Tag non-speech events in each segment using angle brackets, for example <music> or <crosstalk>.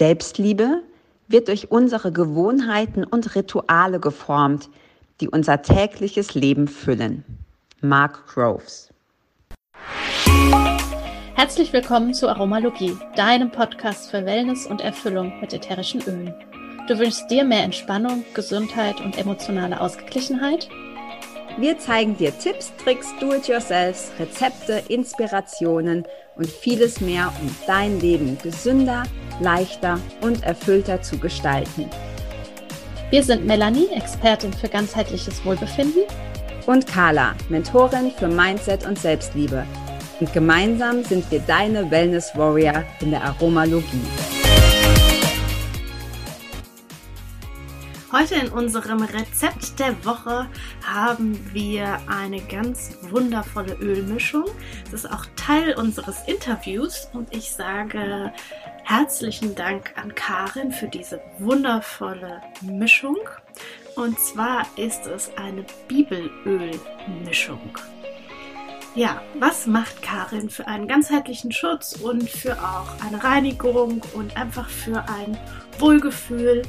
Selbstliebe wird durch unsere Gewohnheiten und Rituale geformt, die unser tägliches Leben füllen. Mark Groves. Herzlich willkommen zu Aromalogie, deinem Podcast für Wellness und Erfüllung mit ätherischen Ölen. Du wünschst dir mehr Entspannung, Gesundheit und emotionale Ausgeglichenheit? Wir zeigen dir Tipps, Tricks, Do-it-yourselfs, Rezepte, Inspirationen und vieles mehr, um dein Leben gesünder, leichter und erfüllter zu gestalten. Wir sind Melanie, Expertin für ganzheitliches Wohlbefinden. Und Carla, Mentorin für Mindset und Selbstliebe. Und gemeinsam sind wir deine Wellness Warrior in der Aromalogie. Heute in unserem Rezept der Woche haben wir eine ganz wundervolle Ölmischung. Es ist auch Teil unseres Interviews und ich sage herzlichen Dank an Karin für diese wundervolle Mischung. Und zwar ist es eine Bibelölmischung. Ja, was macht Karin für einen ganzheitlichen Schutz und für auch eine Reinigung und einfach für ein Wohlgefühl?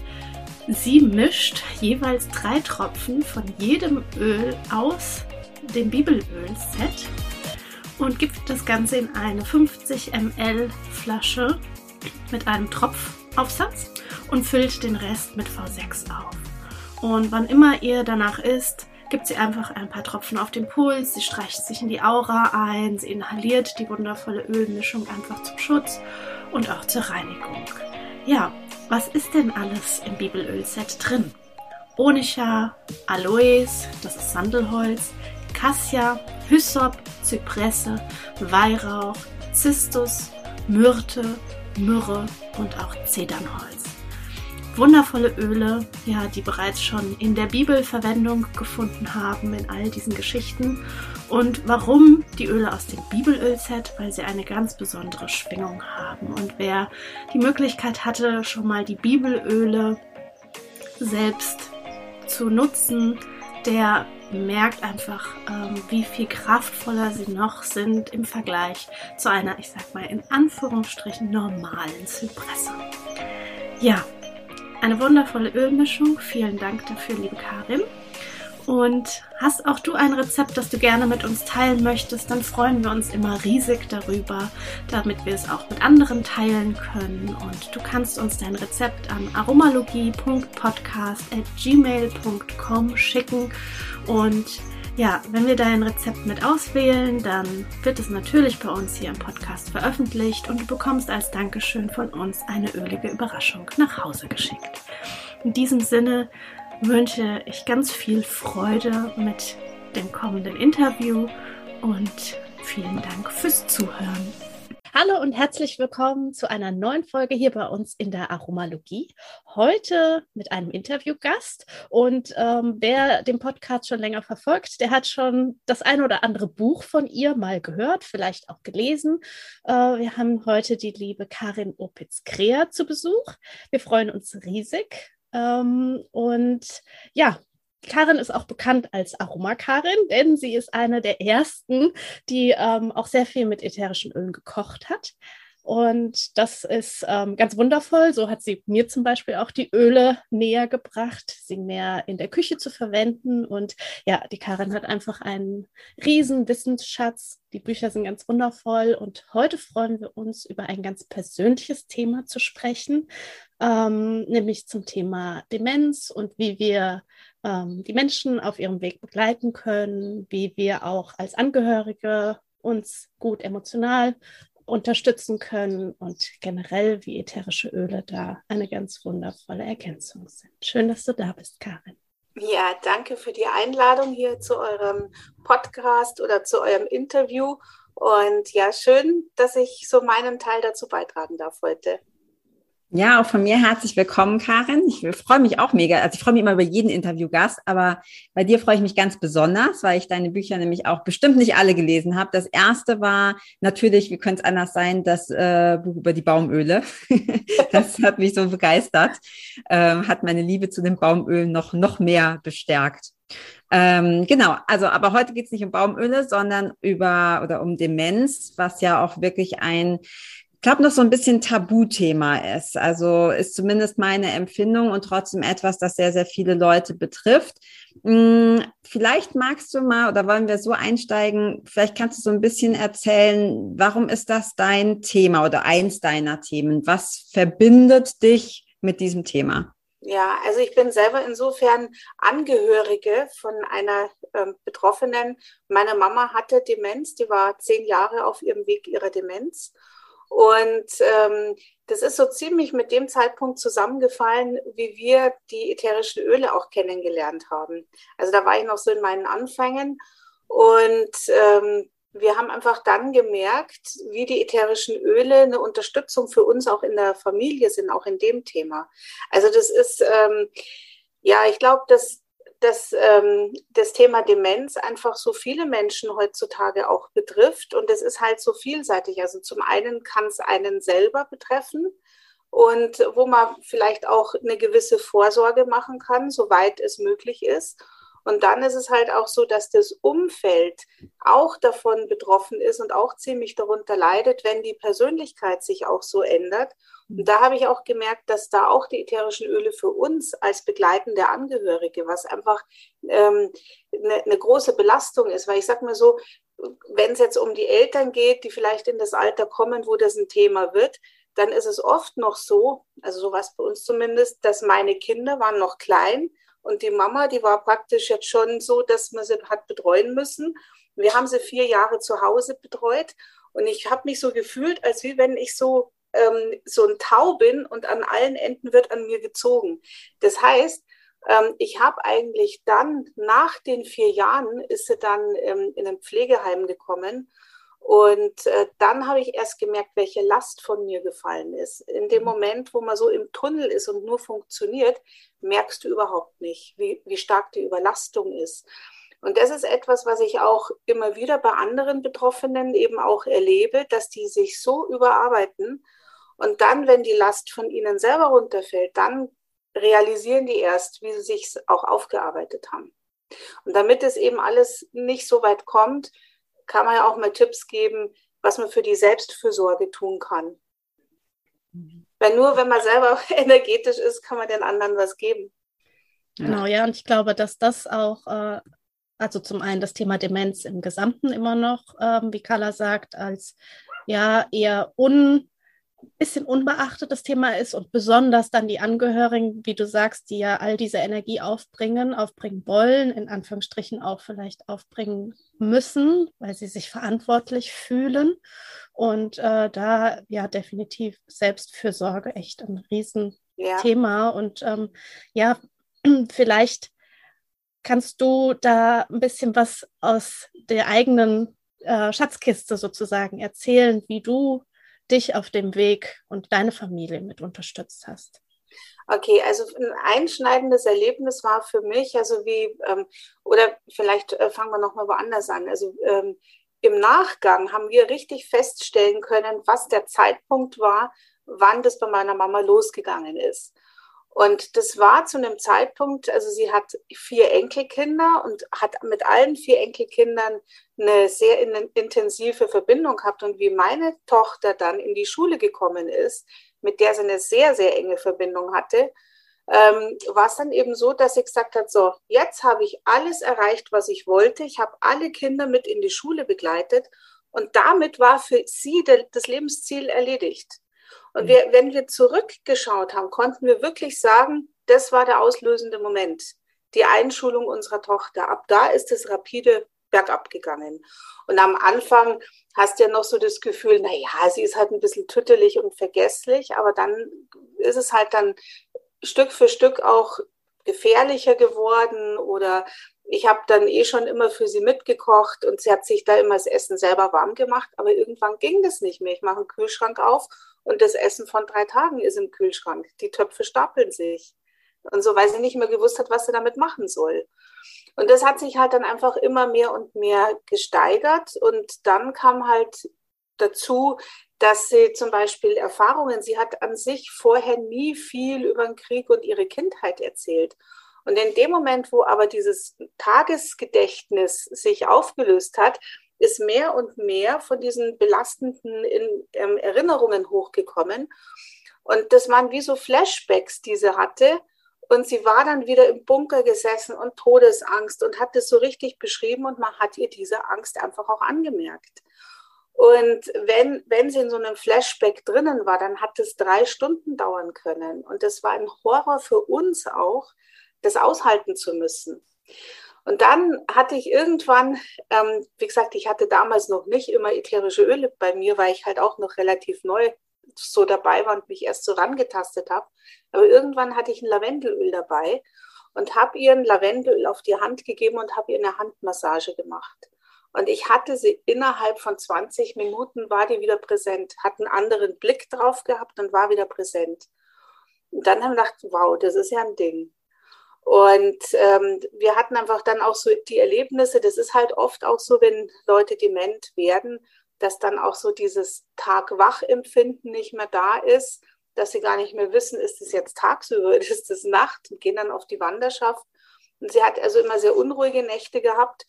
Sie mischt jeweils drei Tropfen von jedem Öl aus dem Bibelöl-Set und gibt das Ganze in eine 50 ml Flasche mit einem Tropfaufsatz und füllt den Rest mit V6 auf. Und wann immer ihr danach isst, gibt sie einfach ein paar Tropfen auf den Puls, sie streicht sich in die Aura ein, sie inhaliert die wundervolle Ölmischung einfach zum Schutz und auch zur Reinigung. Ja, was ist denn alles im Bibelölset drin? Onycha, Aloes, das ist Sandelholz, Cassia, Hyssop, Zypresse, Weihrauch, Zistus, Myrte, Myrrhe und auch Zedernholz. Wundervolle Öle, ja, die bereits schon in der Bibel Verwendung gefunden haben in all diesen Geschichten. Und warum die Öle aus dem Bibelölset? Weil sie eine ganz besondere Schwingung haben. Und wer die Möglichkeit hatte, schon mal die Bibelöle selbst zu nutzen, der merkt einfach, ähm, wie viel kraftvoller sie noch sind im Vergleich zu einer, ich sag mal in Anführungsstrichen, normalen Zypresse. Ja, eine wundervolle Ölmischung. Vielen Dank dafür, liebe Karin. Und hast auch du ein Rezept, das du gerne mit uns teilen möchtest, dann freuen wir uns immer riesig darüber, damit wir es auch mit anderen teilen können. Und du kannst uns dein Rezept an aromalogie.podcast.gmail.com schicken. Und ja, wenn wir dein Rezept mit auswählen, dann wird es natürlich bei uns hier im Podcast veröffentlicht und du bekommst als Dankeschön von uns eine ölige Überraschung nach Hause geschickt. In diesem Sinne wünsche ich ganz viel Freude mit dem kommenden Interview und vielen Dank fürs Zuhören. Hallo und herzlich willkommen zu einer neuen Folge hier bei uns in der Aromalogie. Heute mit einem Interviewgast. Und ähm, wer den Podcast schon länger verfolgt, der hat schon das eine oder andere Buch von ihr mal gehört, vielleicht auch gelesen. Äh, wir haben heute die liebe Karin Opitz-Krea zu Besuch. Wir freuen uns riesig. Ähm, und ja, Karin ist auch bekannt als Aromakarin, denn sie ist eine der ersten, die ähm, auch sehr viel mit ätherischen Ölen gekocht hat. Und das ist ähm, ganz wundervoll. So hat sie mir zum Beispiel auch die Öle näher gebracht, sie mehr in der Küche zu verwenden. Und ja, die Karin hat einfach einen riesen Wissensschatz. Die Bücher sind ganz wundervoll. Und heute freuen wir uns, über ein ganz persönliches Thema zu sprechen, ähm, nämlich zum Thema Demenz und wie wir ähm, die Menschen auf ihrem Weg begleiten können, wie wir auch als Angehörige uns gut emotional unterstützen können und generell wie ätherische Öle da eine ganz wundervolle Ergänzung sind. Schön, dass du da bist, Karin. Ja, danke für die Einladung hier zu eurem Podcast oder zu eurem Interview. Und ja, schön, dass ich so meinen Teil dazu beitragen darf heute. Ja, auch von mir herzlich willkommen, Karin. Ich freue mich auch mega. Also ich freue mich immer über jeden Interviewgast, aber bei dir freue ich mich ganz besonders, weil ich deine Bücher nämlich auch bestimmt nicht alle gelesen habe. Das erste war natürlich, wie könnte es anders sein, das äh, Buch über die Baumöle. <laughs> das hat mich so begeistert, ähm, hat meine Liebe zu den Baumölen noch, noch mehr bestärkt. Ähm, genau, also aber heute geht es nicht um Baumöle, sondern über oder um Demenz, was ja auch wirklich ein glaube, noch so ein bisschen Tabuthema ist. Also ist zumindest meine Empfindung und trotzdem etwas, das sehr, sehr viele Leute betrifft. Hm, vielleicht magst du mal oder wollen wir so einsteigen, vielleicht kannst du so ein bisschen erzählen, warum ist das dein Thema oder eins deiner Themen? Was verbindet dich mit diesem Thema? Ja, also ich bin selber insofern Angehörige von einer ähm, Betroffenen. Meine Mama hatte Demenz, die war zehn Jahre auf ihrem Weg ihrer Demenz. Und ähm, das ist so ziemlich mit dem Zeitpunkt zusammengefallen, wie wir die ätherischen Öle auch kennengelernt haben. Also da war ich noch so in meinen Anfängen und ähm, wir haben einfach dann gemerkt, wie die ätherischen Öle eine Unterstützung für uns auch in der Familie sind, auch in dem Thema. Also das ist, ähm, ja, ich glaube, dass, dass ähm, das Thema Demenz einfach so viele Menschen heutzutage auch betrifft und es ist halt so vielseitig. Also zum einen kann es einen selber betreffen und wo man vielleicht auch eine gewisse Vorsorge machen kann, soweit es möglich ist. Und dann ist es halt auch so, dass das Umfeld auch davon betroffen ist und auch ziemlich darunter leidet, wenn die Persönlichkeit sich auch so ändert. Und da habe ich auch gemerkt, dass da auch die ätherischen Öle für uns als begleitende Angehörige, was einfach ähm, eine, eine große Belastung ist, weil ich sage mal so, wenn es jetzt um die Eltern geht, die vielleicht in das Alter kommen, wo das ein Thema wird, dann ist es oft noch so, also sowas bei uns zumindest, dass meine Kinder waren noch klein und die Mama, die war praktisch jetzt schon so, dass man sie hat betreuen müssen. Wir haben sie vier Jahre zu Hause betreut. Und ich habe mich so gefühlt, als wie wenn ich so, ähm, so ein Tau bin und an allen Enden wird an mir gezogen. Das heißt, ähm, ich habe eigentlich dann, nach den vier Jahren, ist sie dann ähm, in ein Pflegeheim gekommen. Und äh, dann habe ich erst gemerkt, welche Last von mir gefallen ist. In dem mhm. Moment, wo man so im Tunnel ist und nur funktioniert, merkst du überhaupt nicht, wie, wie stark die Überlastung ist. Und das ist etwas, was ich auch immer wieder bei anderen Betroffenen eben auch erlebe, dass die sich so überarbeiten. Und dann, wenn die Last von ihnen selber runterfällt, dann realisieren die erst, wie sie sich auch aufgearbeitet haben. Und damit es eben alles nicht so weit kommt, kann man ja auch mal Tipps geben, was man für die Selbstfürsorge tun kann. Weil nur wenn man selber <laughs> energetisch ist, kann man den anderen was geben. Genau, ja, und ich glaube, dass das auch, äh, also zum einen das Thema Demenz im Gesamten immer noch, ähm, wie Carla sagt, als ja eher un bisschen unbeachtet das Thema ist und besonders dann die Angehörigen, wie du sagst, die ja all diese Energie aufbringen, aufbringen wollen, in Anführungsstrichen auch vielleicht aufbringen müssen, weil sie sich verantwortlich fühlen. Und äh, da ja definitiv Selbstfürsorge echt ein Riesenthema. Ja. Und ähm, ja, <clears throat> vielleicht kannst du da ein bisschen was aus der eigenen äh, Schatzkiste sozusagen erzählen, wie du dich auf dem Weg und deine Familie mit unterstützt hast? Okay, also ein einschneidendes Erlebnis war für mich, also wie, ähm, oder vielleicht äh, fangen wir nochmal woanders an. Also ähm, im Nachgang haben wir richtig feststellen können, was der Zeitpunkt war, wann das bei meiner Mama losgegangen ist. Und das war zu einem Zeitpunkt, also sie hat vier Enkelkinder und hat mit allen vier Enkelkindern eine sehr intensive Verbindung gehabt. Und wie meine Tochter dann in die Schule gekommen ist, mit der sie eine sehr, sehr enge Verbindung hatte, ähm, war es dann eben so, dass sie gesagt hat, so, jetzt habe ich alles erreicht, was ich wollte. Ich habe alle Kinder mit in die Schule begleitet. Und damit war für sie das Lebensziel erledigt. Und wir, wenn wir zurückgeschaut haben, konnten wir wirklich sagen, das war der auslösende Moment, die Einschulung unserer Tochter. Ab da ist es rapide bergab gegangen. Und am Anfang hast du ja noch so das Gefühl, na ja, sie ist halt ein bisschen tüttelig und vergesslich, aber dann ist es halt dann Stück für Stück auch gefährlicher geworden oder ich habe dann eh schon immer für sie mitgekocht und sie hat sich da immer das Essen selber warm gemacht, aber irgendwann ging das nicht mehr. Ich mache einen Kühlschrank auf und das Essen von drei Tagen ist im Kühlschrank. Die Töpfe stapeln sich. Und so, weil sie nicht mehr gewusst hat, was sie damit machen soll. Und das hat sich halt dann einfach immer mehr und mehr gesteigert. Und dann kam halt dazu, dass sie zum Beispiel Erfahrungen, sie hat an sich vorher nie viel über den Krieg und ihre Kindheit erzählt. Und in dem Moment, wo aber dieses Tagesgedächtnis sich aufgelöst hat, ist mehr und mehr von diesen belastenden in, ähm, Erinnerungen hochgekommen. Und das waren wie so Flashbacks, die sie hatte. Und sie war dann wieder im Bunker gesessen und Todesangst und hat das so richtig beschrieben und man hat ihr diese Angst einfach auch angemerkt. Und wenn, wenn sie in so einem Flashback drinnen war, dann hat es drei Stunden dauern können. Und das war ein Horror für uns auch, das aushalten zu müssen. Und dann hatte ich irgendwann, ähm, wie gesagt, ich hatte damals noch nicht immer ätherische Öle bei mir, weil ich halt auch noch relativ neu so dabei war und mich erst so rangetastet habe. Aber irgendwann hatte ich ein Lavendelöl dabei und habe ihr ein Lavendelöl auf die Hand gegeben und habe ihr eine Handmassage gemacht. Und ich hatte sie innerhalb von 20 Minuten, war die wieder präsent, hat einen anderen Blick drauf gehabt und war wieder präsent. Und dann haben wir gedacht, wow, das ist ja ein Ding. Und ähm, wir hatten einfach dann auch so die Erlebnisse, das ist halt oft auch so, wenn Leute dement werden, dass dann auch so dieses Tag-Wach-Empfinden nicht mehr da ist, dass sie gar nicht mehr wissen, ist es jetzt tagsüber, oder ist es Nacht und gehen dann auf die Wanderschaft. Und sie hat also immer sehr unruhige Nächte gehabt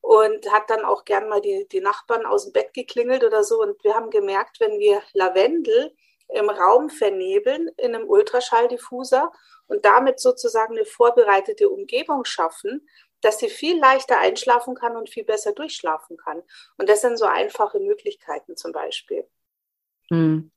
und hat dann auch gern mal die, die Nachbarn aus dem Bett geklingelt oder so. Und wir haben gemerkt, wenn wir Lavendel im Raum vernebeln in einem Ultraschalldiffuser und damit sozusagen eine vorbereitete Umgebung schaffen, dass sie viel leichter einschlafen kann und viel besser durchschlafen kann. Und das sind so einfache Möglichkeiten zum Beispiel. Hm.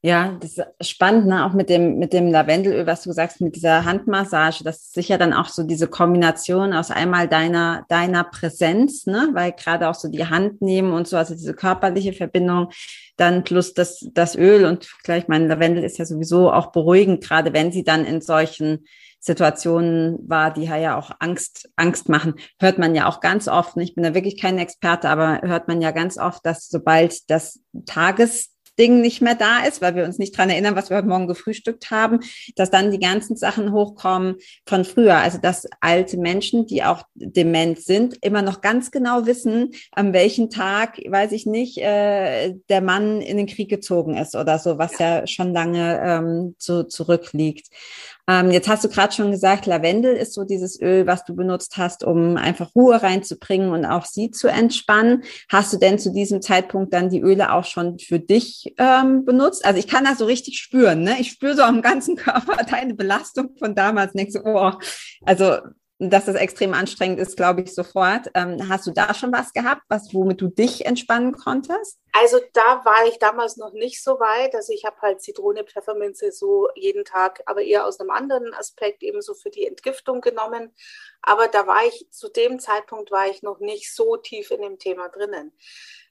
Ja, das ist spannend, ne? auch mit dem, mit dem Lavendelöl, was du sagst, mit dieser Handmassage. Das ist sicher dann auch so diese Kombination aus einmal deiner, deiner Präsenz, ne? weil gerade auch so die Hand nehmen und so, also diese körperliche Verbindung, dann plus das, das Öl und gleich mein Lavendel ist ja sowieso auch beruhigend, gerade wenn sie dann in solchen Situationen war, die ja auch Angst, Angst machen, hört man ja auch ganz oft, ich bin da wirklich kein Experte, aber hört man ja ganz oft, dass sobald das Tages Ding nicht mehr da ist, weil wir uns nicht dran erinnern, was wir heute Morgen gefrühstückt haben, dass dann die ganzen Sachen hochkommen von früher. Also dass alte Menschen, die auch dement sind, immer noch ganz genau wissen, an welchem Tag, weiß ich nicht, äh, der Mann in den Krieg gezogen ist oder so, was ja schon lange ähm, so zurückliegt. Ähm, jetzt hast du gerade schon gesagt, Lavendel ist so dieses Öl, was du benutzt hast, um einfach Ruhe reinzubringen und auch sie zu entspannen. Hast du denn zu diesem Zeitpunkt dann die Öle auch schon für dich ähm, benutzt? Also ich kann das so richtig spüren. Ne? Ich spüre so am ganzen <laughs> Körper deine Belastung von damals. Und so, oh, also dass das extrem anstrengend ist, glaube ich sofort. Ähm, hast du da schon was gehabt, was womit du dich entspannen konntest? Also da war ich damals noch nicht so weit. Also ich habe halt Zitrone, Pfefferminze so jeden Tag, aber eher aus einem anderen Aspekt eben so für die Entgiftung genommen. Aber da war ich zu dem Zeitpunkt war ich noch nicht so tief in dem Thema drinnen.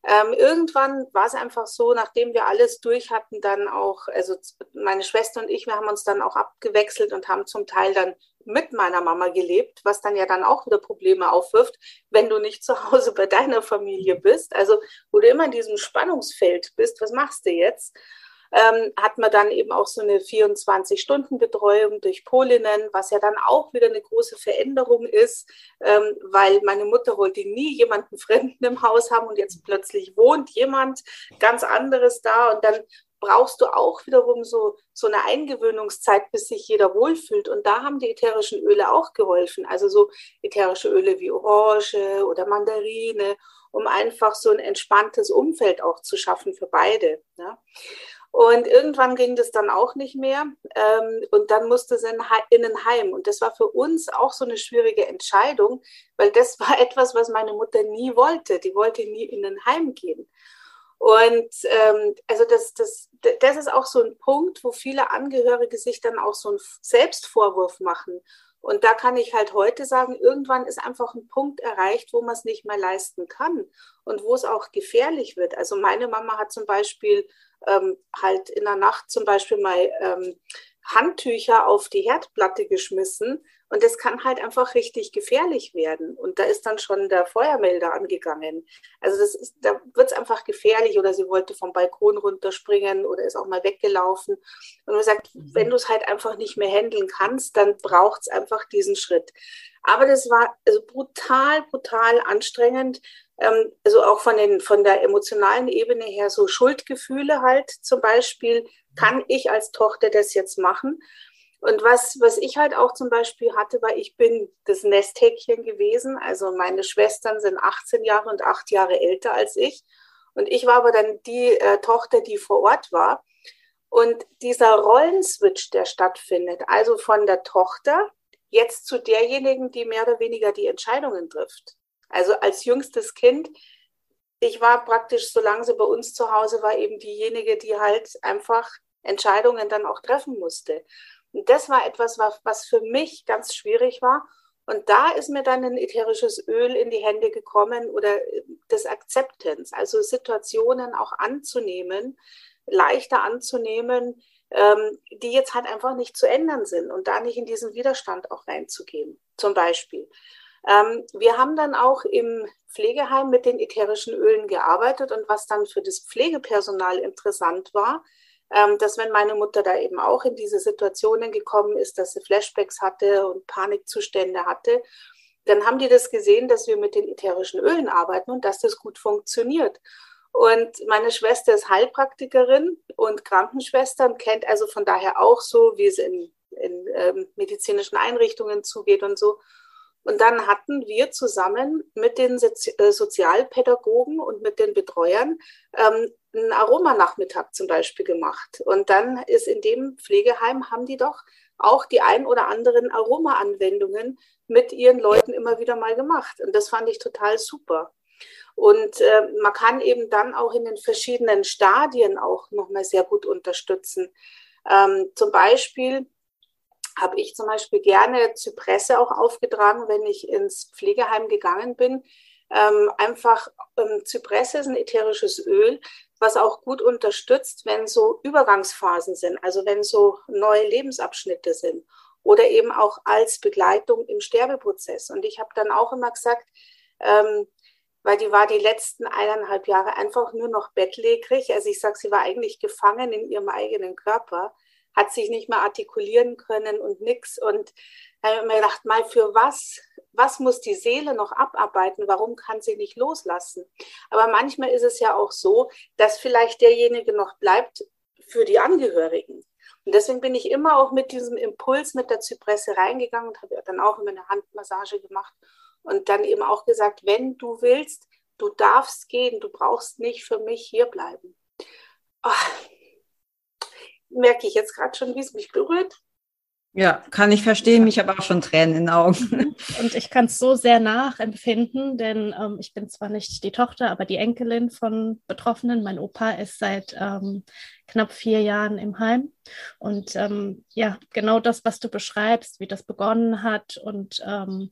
Ähm, irgendwann war es einfach so, nachdem wir alles durch hatten, dann auch, also meine Schwester und ich, wir haben uns dann auch abgewechselt und haben zum Teil dann mit meiner Mama gelebt, was dann ja dann auch wieder Probleme aufwirft, wenn du nicht zu Hause bei deiner Familie bist. Also wo du immer in diesem Spannungsfeld bist, was machst du jetzt? Ähm, hat man dann eben auch so eine 24-Stunden-Betreuung durch Polinnen, was ja dann auch wieder eine große Veränderung ist, ähm, weil meine Mutter wollte nie jemanden <laughs> Fremden im Haus haben und jetzt plötzlich wohnt jemand ganz anderes da und dann brauchst du auch wiederum so, so eine Eingewöhnungszeit, bis sich jeder wohlfühlt. Und da haben die ätherischen Öle auch geholfen. Also so ätherische Öle wie Orange oder Mandarine, um einfach so ein entspanntes Umfeld auch zu schaffen für beide. Ja. Und irgendwann ging das dann auch nicht mehr. Ähm, und dann musste sie in ein Heim. Und das war für uns auch so eine schwierige Entscheidung, weil das war <laughs> etwas, was meine Mutter nie wollte. Die wollte nie in ein Heim gehen. Und ähm, also das, das, das ist auch so ein Punkt, wo viele Angehörige sich dann auch so einen Selbstvorwurf machen. Und da kann ich halt heute sagen, irgendwann ist einfach ein Punkt erreicht, wo man es nicht mehr leisten kann und wo es auch gefährlich wird. Also meine Mama hat zum Beispiel ähm, halt in der Nacht zum Beispiel mal ähm, Handtücher auf die Herdplatte geschmissen, und das kann halt einfach richtig gefährlich werden. Und da ist dann schon der Feuermelder angegangen. Also das ist, da wird es einfach gefährlich oder sie wollte vom Balkon runterspringen oder ist auch mal weggelaufen. Und man sagt, mhm. wenn du es halt einfach nicht mehr handeln kannst, dann braucht es einfach diesen Schritt. Aber das war also brutal, brutal anstrengend. Ähm, also auch von, den, von der emotionalen Ebene her so Schuldgefühle halt zum Beispiel. Kann ich als Tochter das jetzt machen? Und was, was ich halt auch zum Beispiel hatte, war, ich bin das Nesthäkchen gewesen. Also meine Schwestern sind 18 Jahre und 8 Jahre älter als ich. Und ich war aber dann die äh, Tochter, die vor Ort war. Und dieser Rollenswitch, der stattfindet, also von der Tochter jetzt zu derjenigen, die mehr oder weniger die Entscheidungen trifft. Also als jüngstes Kind, ich war praktisch, solange sie bei uns zu Hause war, eben diejenige, die halt einfach Entscheidungen dann auch treffen musste. Und das war etwas, was, für mich ganz schwierig war. Und da ist mir dann ein ätherisches Öl in die Hände gekommen oder das Akzeptanz, also Situationen auch anzunehmen, leichter anzunehmen, ähm, die jetzt halt einfach nicht zu ändern sind und da nicht in diesen Widerstand auch reinzugehen, zum Beispiel. Ähm, wir haben dann auch im Pflegeheim mit den ätherischen Ölen gearbeitet und was dann für das Pflegepersonal interessant war, dass wenn meine Mutter da eben auch in diese Situationen gekommen ist, dass sie Flashbacks hatte und Panikzustände hatte, dann haben die das gesehen, dass wir mit den ätherischen Ölen arbeiten und dass das gut funktioniert. Und meine Schwester ist Heilpraktikerin und Krankenschwester und kennt also von daher auch so, wie es in, in ähm, medizinischen Einrichtungen zugeht und so. Und dann hatten wir zusammen mit den äh, Sozialpädagogen und mit den Betreuern ähm, einen Aromanachmittag zum Beispiel gemacht. Und dann ist in dem Pflegeheim, haben die doch auch die ein oder anderen Aromaanwendungen mit ihren Leuten immer wieder mal gemacht. Und das fand ich total super. Und äh, man kann eben dann auch in den verschiedenen Stadien auch nochmal sehr gut unterstützen. Ähm, zum Beispiel habe ich zum Beispiel gerne Zypresse auch aufgetragen, wenn ich ins Pflegeheim gegangen bin. Ähm, einfach ähm, Zypresse ist ein ätherisches Öl, was auch gut unterstützt, wenn so Übergangsphasen sind, also wenn so neue Lebensabschnitte sind oder eben auch als Begleitung im Sterbeprozess. Und ich habe dann auch immer gesagt, ähm, weil die war die letzten eineinhalb Jahre einfach nur noch bettlägerig. Also ich sage, sie war eigentlich gefangen in ihrem eigenen Körper hat sich nicht mehr artikulieren können und nichts. Und da habe ich mir gedacht, mal für was, was muss die Seele noch abarbeiten? Warum kann sie nicht loslassen? Aber manchmal ist es ja auch so, dass vielleicht derjenige noch bleibt für die Angehörigen. Und deswegen bin ich immer auch mit diesem Impuls mit der Zypresse reingegangen und habe dann auch immer eine Handmassage gemacht und dann eben auch gesagt, wenn du willst, du darfst gehen, du brauchst nicht für mich hier bleiben. Oh, merke ich jetzt gerade schon, wie es mich berührt. Ja, kann ich verstehen. Ich habe auch schon Tränen in den Augen. <laughs> Und ich kann es so sehr nachempfinden, denn ähm, ich bin zwar nicht die Tochter, aber die Enkelin von Betroffenen. Mein Opa ist seit ähm, knapp vier Jahren im Heim. Und ähm, ja, genau das, was du beschreibst, wie das begonnen hat und ähm,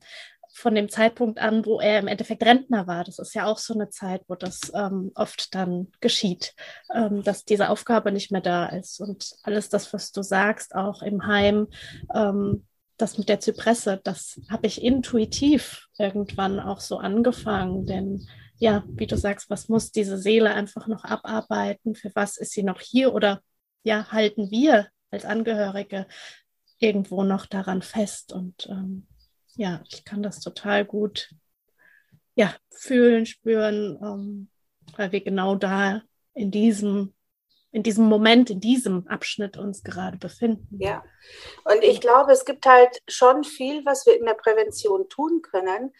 von dem Zeitpunkt an, wo er im Endeffekt Rentner war. Das ist ja auch so eine Zeit, wo das ähm, oft dann geschieht, ähm, dass diese Aufgabe nicht mehr da ist. Und alles das, was du sagst, auch im Heim, ähm, das mit der Zypresse, das habe ich intuitiv irgendwann auch so angefangen. Denn ja, wie du sagst, was muss diese Seele einfach noch abarbeiten? Für was ist sie noch hier? Oder ja, halten wir als Angehörige irgendwo noch daran fest? Und ähm, ja, ich kann das total gut ja, fühlen, spüren, ähm, weil wir genau da in diesem, in diesem Moment, in diesem Abschnitt uns gerade befinden. Ja, und ich glaube, es gibt halt schon viel, was wir in der Prävention tun können,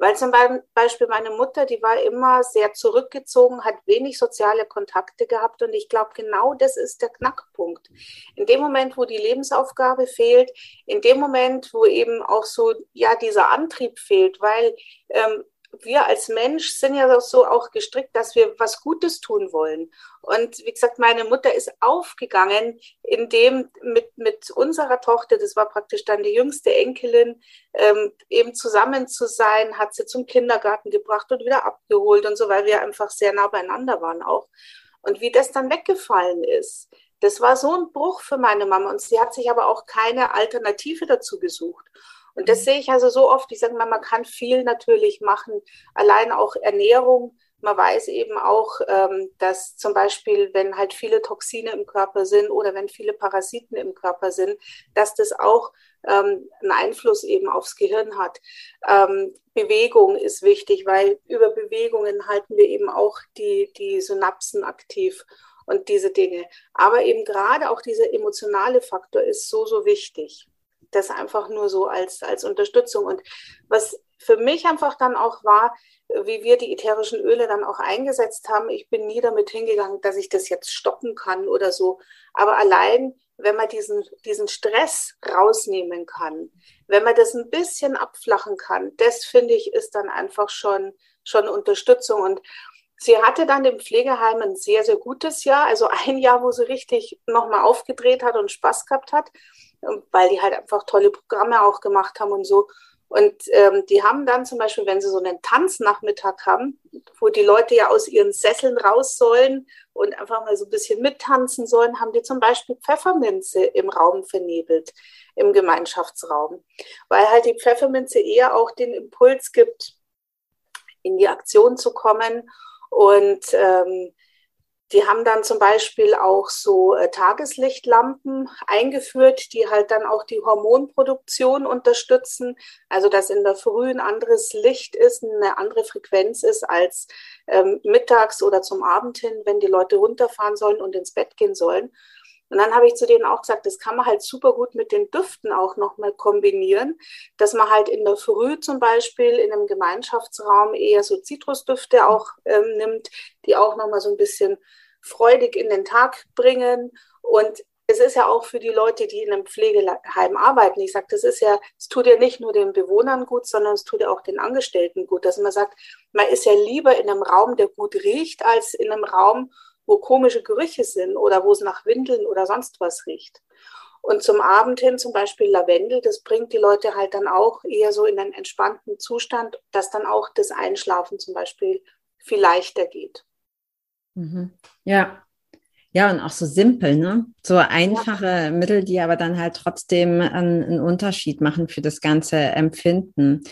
weil zum Beispiel meine Mutter, die war immer sehr zurückgezogen, hat wenig soziale Kontakte gehabt. Und ich glaube, genau das ist der Knackpunkt. In dem Moment, wo die Lebensaufgabe fehlt, in dem Moment, wo eben auch so, ja, dieser Antrieb fehlt, weil ähm, wir als Mensch sind ja so auch gestrickt, dass wir was Gutes tun wollen. Und wie gesagt, meine Mutter ist aufgegangen, indem mit, mit unserer Tochter, das war praktisch dann die jüngste Enkelin, ähm, eben zusammen zu sein, hat sie zum Kindergarten gebracht und wieder abgeholt und so, weil wir einfach sehr nah beieinander waren auch. Und wie das dann weggefallen ist, das war so ein Bruch für meine Mama. Und sie hat sich aber auch keine Alternative dazu gesucht. Und das sehe ich also so oft. Ich sage mal, man kann viel natürlich machen, allein auch Ernährung. Man weiß eben auch, ähm, dass zum Beispiel, wenn halt viele Toxine im Körper sind oder wenn viele Parasiten im Körper sind, dass das auch ähm, einen Einfluss eben aufs Gehirn hat. Ähm, Bewegung ist wichtig, weil über Bewegungen halten wir eben auch die, die Synapsen aktiv. und diese Dinge. Aber eben gerade auch dieser emotionale Faktor ist so, so wichtig. Das einfach nur so als, als Unterstützung. Und was für mich einfach dann auch war, wie wir die ätherischen Öle dann auch eingesetzt haben. Ich bin nie damit hingegangen, dass ich das jetzt stoppen kann oder so. Aber allein, wenn man diesen, diesen Stress rausnehmen kann, wenn man das ein bisschen abflachen kann, das finde ich, ist dann einfach schon, schon Unterstützung. Und sie hatte dann im Pflegeheim ein sehr, sehr gutes Jahr. Also ein Jahr, wo sie richtig nochmal aufgedreht hat und Spaß gehabt hat, weil die halt einfach tolle Programme auch gemacht haben und so. Und ähm, die haben dann zum Beispiel, wenn sie so einen Tanznachmittag haben, wo die Leute ja aus ihren Sesseln raus sollen und einfach mal so ein bisschen mittanzen sollen, haben die zum Beispiel Pfefferminze im Raum vernebelt, im Gemeinschaftsraum. Weil halt die Pfefferminze eher auch den Impuls gibt, in die Aktion zu kommen und ähm, die haben dann zum Beispiel auch so äh, Tageslichtlampen eingeführt, die halt dann auch die Hormonproduktion unterstützen. Also dass in der Früh ein anderes Licht ist, eine andere Frequenz ist als ähm, mittags oder zum Abend hin, wenn die Leute runterfahren sollen und ins Bett gehen sollen. Und dann habe ich zu denen auch gesagt, das kann man halt super gut mit den Düften auch nochmal kombinieren, dass man halt in der Früh zum Beispiel in einem Gemeinschaftsraum eher so Zitrusdüfte auch ähm, nimmt, die auch nochmal so ein bisschen freudig in den Tag bringen. Und es ist ja auch für die Leute, die in einem Pflegeheim arbeiten. Ich sage, das ist ja, es tut ja nicht nur den Bewohnern gut, sondern es tut ja auch den Angestellten gut, dass man sagt, man ist ja lieber in einem Raum, der gut riecht, als in einem Raum, wo komische Gerüche sind oder wo es nach Windeln oder sonst was riecht. Und zum Abend hin zum Beispiel Lavendel, das bringt die Leute halt dann auch eher so in einen entspannten Zustand, dass dann auch das Einschlafen zum Beispiel viel leichter geht. Mhm. Ja. Ja, und auch so simpel, ne? So einfache ja. Mittel, die aber dann halt trotzdem einen, einen Unterschied machen für das ganze Empfinden.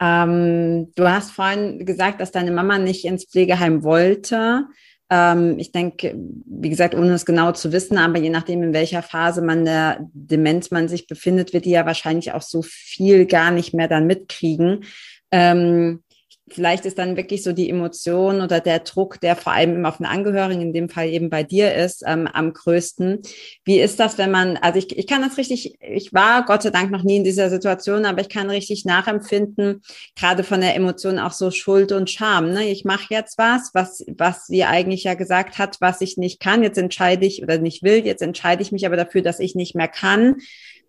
Ähm, du hast vorhin gesagt, dass deine Mama nicht ins Pflegeheim wollte. Ähm, ich denke, wie gesagt, ohne es genau zu wissen, aber je nachdem, in welcher Phase man der Demenz man sich befindet, wird die ja wahrscheinlich auch so viel gar nicht mehr dann mitkriegen. Ähm, vielleicht ist dann wirklich so die Emotion oder der Druck, der vor allem immer auf den Angehörigen, in dem Fall eben bei dir ist, ähm, am größten. Wie ist das, wenn man, also ich, ich kann das richtig, ich war Gott sei Dank noch nie in dieser Situation, aber ich kann richtig nachempfinden, gerade von der Emotion auch so Schuld und Scham. Ne? Ich mache jetzt was, was, was sie eigentlich ja gesagt hat, was ich nicht kann. Jetzt entscheide ich oder nicht will, jetzt entscheide ich mich aber dafür, dass ich nicht mehr kann.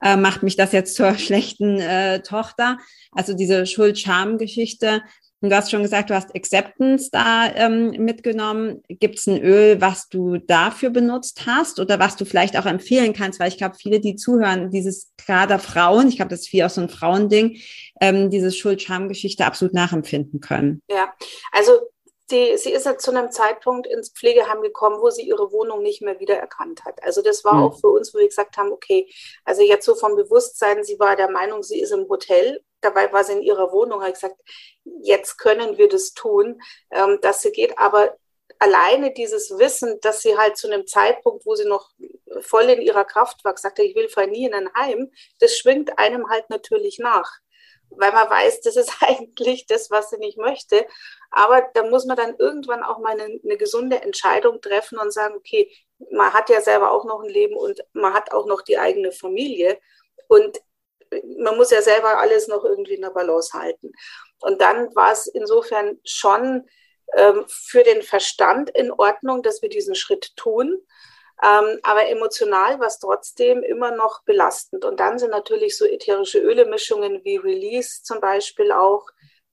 Äh, macht mich das jetzt <laughs> zur schlechten äh, Tochter? Also diese Schuld-Scham-Geschichte und du hast schon gesagt, du hast Acceptance da ähm, mitgenommen. Gibt es ein Öl, was du dafür benutzt hast oder was du vielleicht auch empfehlen kannst? Weil ich glaube, viele, die zuhören, dieses gerade Frauen, ich glaube, das ist viel auch so ein Frauending, ähm, diese Schuld-Scham-Geschichte absolut nachempfinden können. Ja, also die, sie ist ja zu einem Zeitpunkt ins Pflegeheim gekommen, wo sie ihre Wohnung nicht mehr wiedererkannt hat. Also das war mhm. auch für uns, wo wir gesagt haben, okay, also jetzt so vom Bewusstsein, sie war der Meinung, sie ist im Hotel dabei war sie in ihrer Wohnung, ich gesagt, jetzt können wir das tun, ähm, dass sie geht. Aber alleine dieses Wissen, dass sie halt zu einem Zeitpunkt, wo sie noch voll in ihrer Kraft war, gesagt hat, ich will vorher nie in ein Heim, das schwingt einem halt natürlich nach. Weil man weiß, das ist <laughs> eigentlich das, was sie nicht möchte. Aber da muss man dann irgendwann auch mal eine, eine gesunde Entscheidung treffen und sagen, okay, man hat ja selber auch noch ein Leben und man hat auch noch die eigene Familie. Und man muss ja selber alles noch irgendwie in der Balance halten. Und dann war es insofern schon ähm, für den Verstand in Ordnung, dass wir diesen Schritt tun. Ähm, aber emotional war es trotzdem immer noch belastend. Und dann sind natürlich so ätherische Ölemischungen wie Release zum Beispiel auch,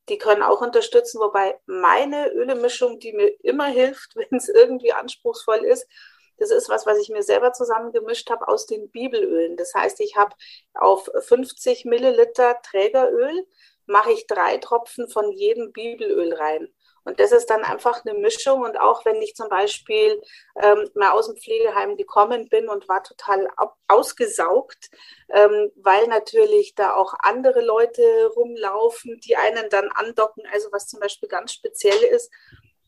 die können auch unterstützen. Wobei meine Ölemischung, die mir immer hilft, <laughs> wenn es irgendwie anspruchsvoll ist, das ist was, was ich mir selber zusammengemischt habe aus den Bibelölen. Das heißt, ich habe auf 50 Milliliter Trägeröl mache ich drei Tropfen von jedem Bibelöl rein. Und das ist dann einfach eine Mischung. Und auch wenn ich zum Beispiel ähm, mal aus dem Pflegeheim gekommen bin und war total ausgesaugt, ähm, weil natürlich da auch andere Leute rumlaufen, die einen dann andocken. Also was zum Beispiel ganz speziell ist,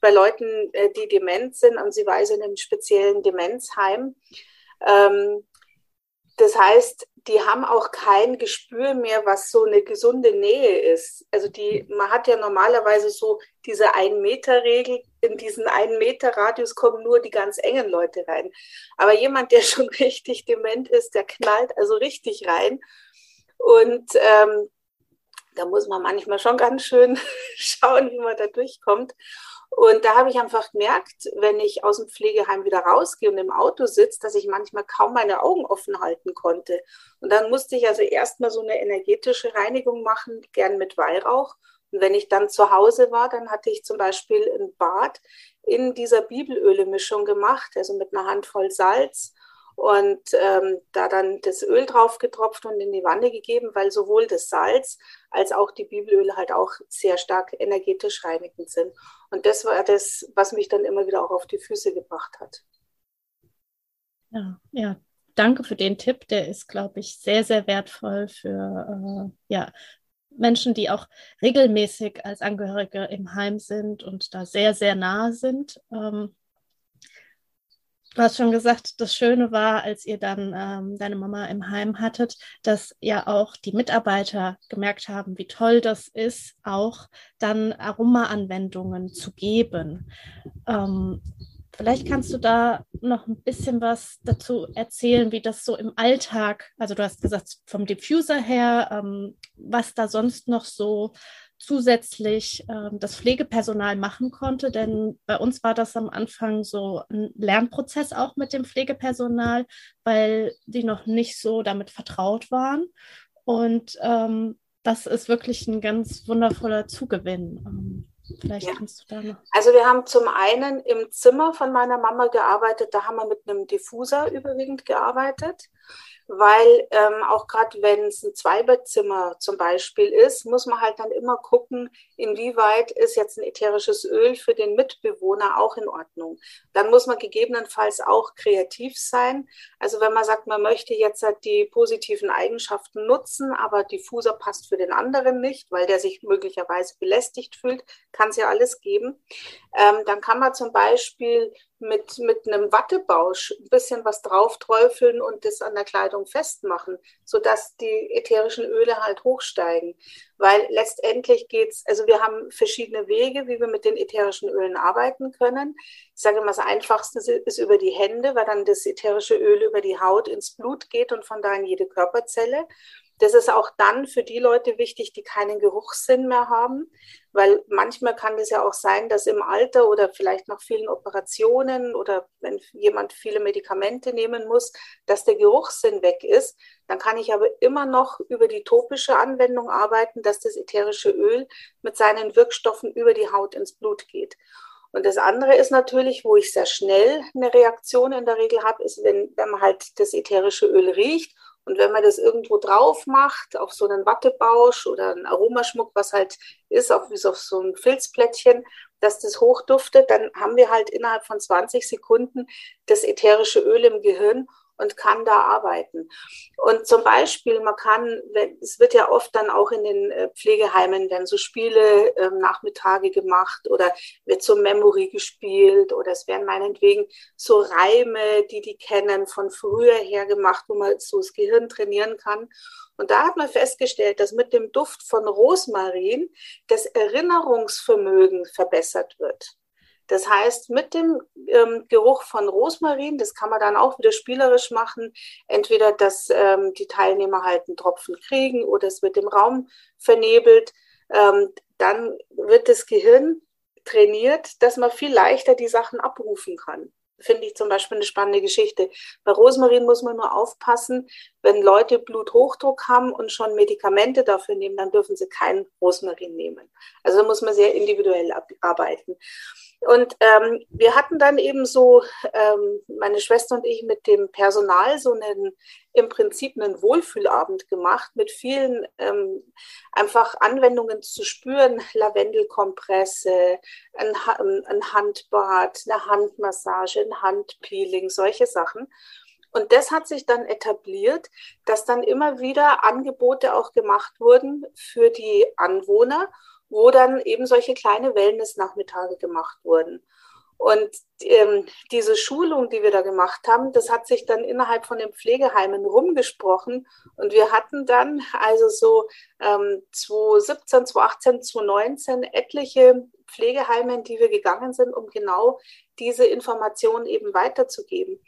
bei Leuten, äh, die dement sind und sie also in einem speziellen Demenzheim. Ähm, das heißt, die haben auch kein Gespür mehr, was so eine gesunde Nähe ist. Also die, man hat ja normalerweise so diese Ein-Meter-Regel in diesen einen Meter Radius kommen nur die ganz engen Leute rein. Aber jemand, der <laughs> schon richtig dement ist, der knallt also richtig rein. Und ähm, da muss man manchmal schon ganz schön <laughs> schauen, wie man da durchkommt. Und da habe ich einfach gemerkt, wenn ich aus dem Pflegeheim wieder rausgehe und im Auto sitze, dass ich manchmal kaum meine Augen offen halten konnte. Und dann musste ich also erstmal so eine energetische Reinigung machen, gern mit Weihrauch. Und wenn ich dann zu Hause war, dann hatte ich zum Beispiel ein Bad in dieser Bibelöle-Mischung gemacht, also mit einer Handvoll Salz und ähm, da dann das Öl drauf getropft und in die Wanne gegeben, weil sowohl das Salz als auch die Bibelöle halt auch sehr stark energetisch reinigend sind. Und das war das, was mich dann immer wieder auch auf die Füße gebracht hat. Ja, ja. Danke für den Tipp. Der ist, glaube ich, sehr, sehr wertvoll für äh, ja, Menschen, die auch regelmäßig als Angehörige im Heim sind und da sehr, sehr nah sind. Ähm, Du hast schon gesagt, das Schöne war, als ihr dann ähm, deine Mama im Heim hattet, dass ja auch die Mitarbeiter gemerkt haben, wie toll das ist, auch dann Aroma-Anwendungen zu geben. Ähm, vielleicht kannst du da noch ein bisschen was dazu erzählen, wie das so im Alltag, also du hast gesagt, vom Diffuser her, ähm, was da sonst noch so zusätzlich äh, das Pflegepersonal machen konnte. Denn bei uns war das am Anfang so ein Lernprozess auch mit dem Pflegepersonal, weil die noch nicht so damit vertraut waren. Und ähm, das ist wirklich ein ganz wundervoller Zugewinn. Ähm, Vielleicht ja. kannst du da noch. Also wir haben zum einen im Zimmer von meiner Mama gearbeitet, da haben wir mit einem Diffuser überwiegend gearbeitet weil ähm, auch gerade wenn es ein Zweibettzimmer zum Beispiel ist, muss man halt dann immer gucken, inwieweit ist jetzt ein ätherisches Öl für den Mitbewohner auch in Ordnung. Dann muss man gegebenenfalls auch kreativ sein. Also wenn man sagt, man möchte jetzt halt die positiven Eigenschaften nutzen, aber Diffuser passt für den anderen nicht, weil der sich möglicherweise belästigt fühlt, kann es ja alles geben. Ähm, dann kann man zum Beispiel mit, mit einem Wattebausch ein bisschen was drauf träufeln und das an der Kleidung festmachen, sodass die ätherischen Öle halt hochsteigen. Weil letztendlich geht's, also wir haben verschiedene Wege, wie wir mit den ätherischen Ölen arbeiten können. Ich sage immer, das Einfachste ist über die Hände, weil dann das ätherische Öl über die Haut ins Blut geht und von da in jede Körperzelle. Das ist auch dann für die Leute wichtig, die keinen Geruchssinn mehr haben, weil manchmal kann es ja auch sein, dass im Alter oder vielleicht nach vielen Operationen oder wenn jemand viele Medikamente nehmen muss, dass der Geruchssinn weg ist. Dann kann ich aber immer noch über die topische Anwendung arbeiten, dass das ätherische Öl mit seinen Wirkstoffen über die Haut ins Blut geht. Und das andere ist natürlich, wo ich sehr schnell eine Reaktion in der Regel habe, ist, wenn, wenn man halt das ätherische Öl riecht und wenn man das irgendwo drauf macht, auf so einen Wattebausch oder einen Aromaschmuck, was halt ist, auf, wie auf so ein Filzplättchen, dass das hochduftet, dann haben wir halt innerhalb von 20 Sekunden das ätherische Öl im Gehirn und kann da arbeiten. Und zum Beispiel, man kann, es wird ja oft dann auch in den äh, Pflegeheimen werden so Spiele äh, Nachmittage gemacht oder wird so Memory gespielt oder es werden meinetwegen so Reime, die die kennen, von früher her gemacht, wo man so das Gehirn trainieren kann. Und da hat man festgestellt, dass mit dem Duft von Rosmarin das Erinnerungsvermögen verbessert wird. Das heißt, mit dem ähm, Geruch von Rosmarin, das kann man dann auch wieder spielerisch machen, entweder, dass ähm, die Teilnehmer halt einen Tropfen kriegen oder es wird im Raum vernebelt, ähm, dann wird das Gehirn trainiert, dass man viel leichter die Sachen abrufen kann finde ich zum Beispiel eine spannende Geschichte. Bei Rosmarin muss man nur aufpassen, wenn Leute Bluthochdruck haben und schon Medikamente dafür nehmen, dann dürfen sie keinen Rosmarin nehmen. Also da muss man sehr individuell arbeiten. Und ähm, wir hatten dann eben so, ähm, meine Schwester und ich mit dem Personal so einen, im Prinzip einen Wohlfühlabend gemacht, mit vielen ähm, einfach Anwendungen zu spüren, Lavendelkompresse, ein, ein Handbad, eine Handmassage, ein Handpeeling, solche Sachen. Und das hat sich dann etabliert, dass dann immer wieder Angebote auch gemacht wurden für die Anwohner wo dann eben solche kleine Wellness-Nachmittage gemacht wurden. Und ähm, diese Schulung, die wir da gemacht haben, das hat sich dann innerhalb von den Pflegeheimen rumgesprochen. Und wir hatten dann also so ähm, 2017, 2018, 2019 etliche Pflegeheime, in die wir gegangen sind, um genau diese Informationen eben weiterzugeben.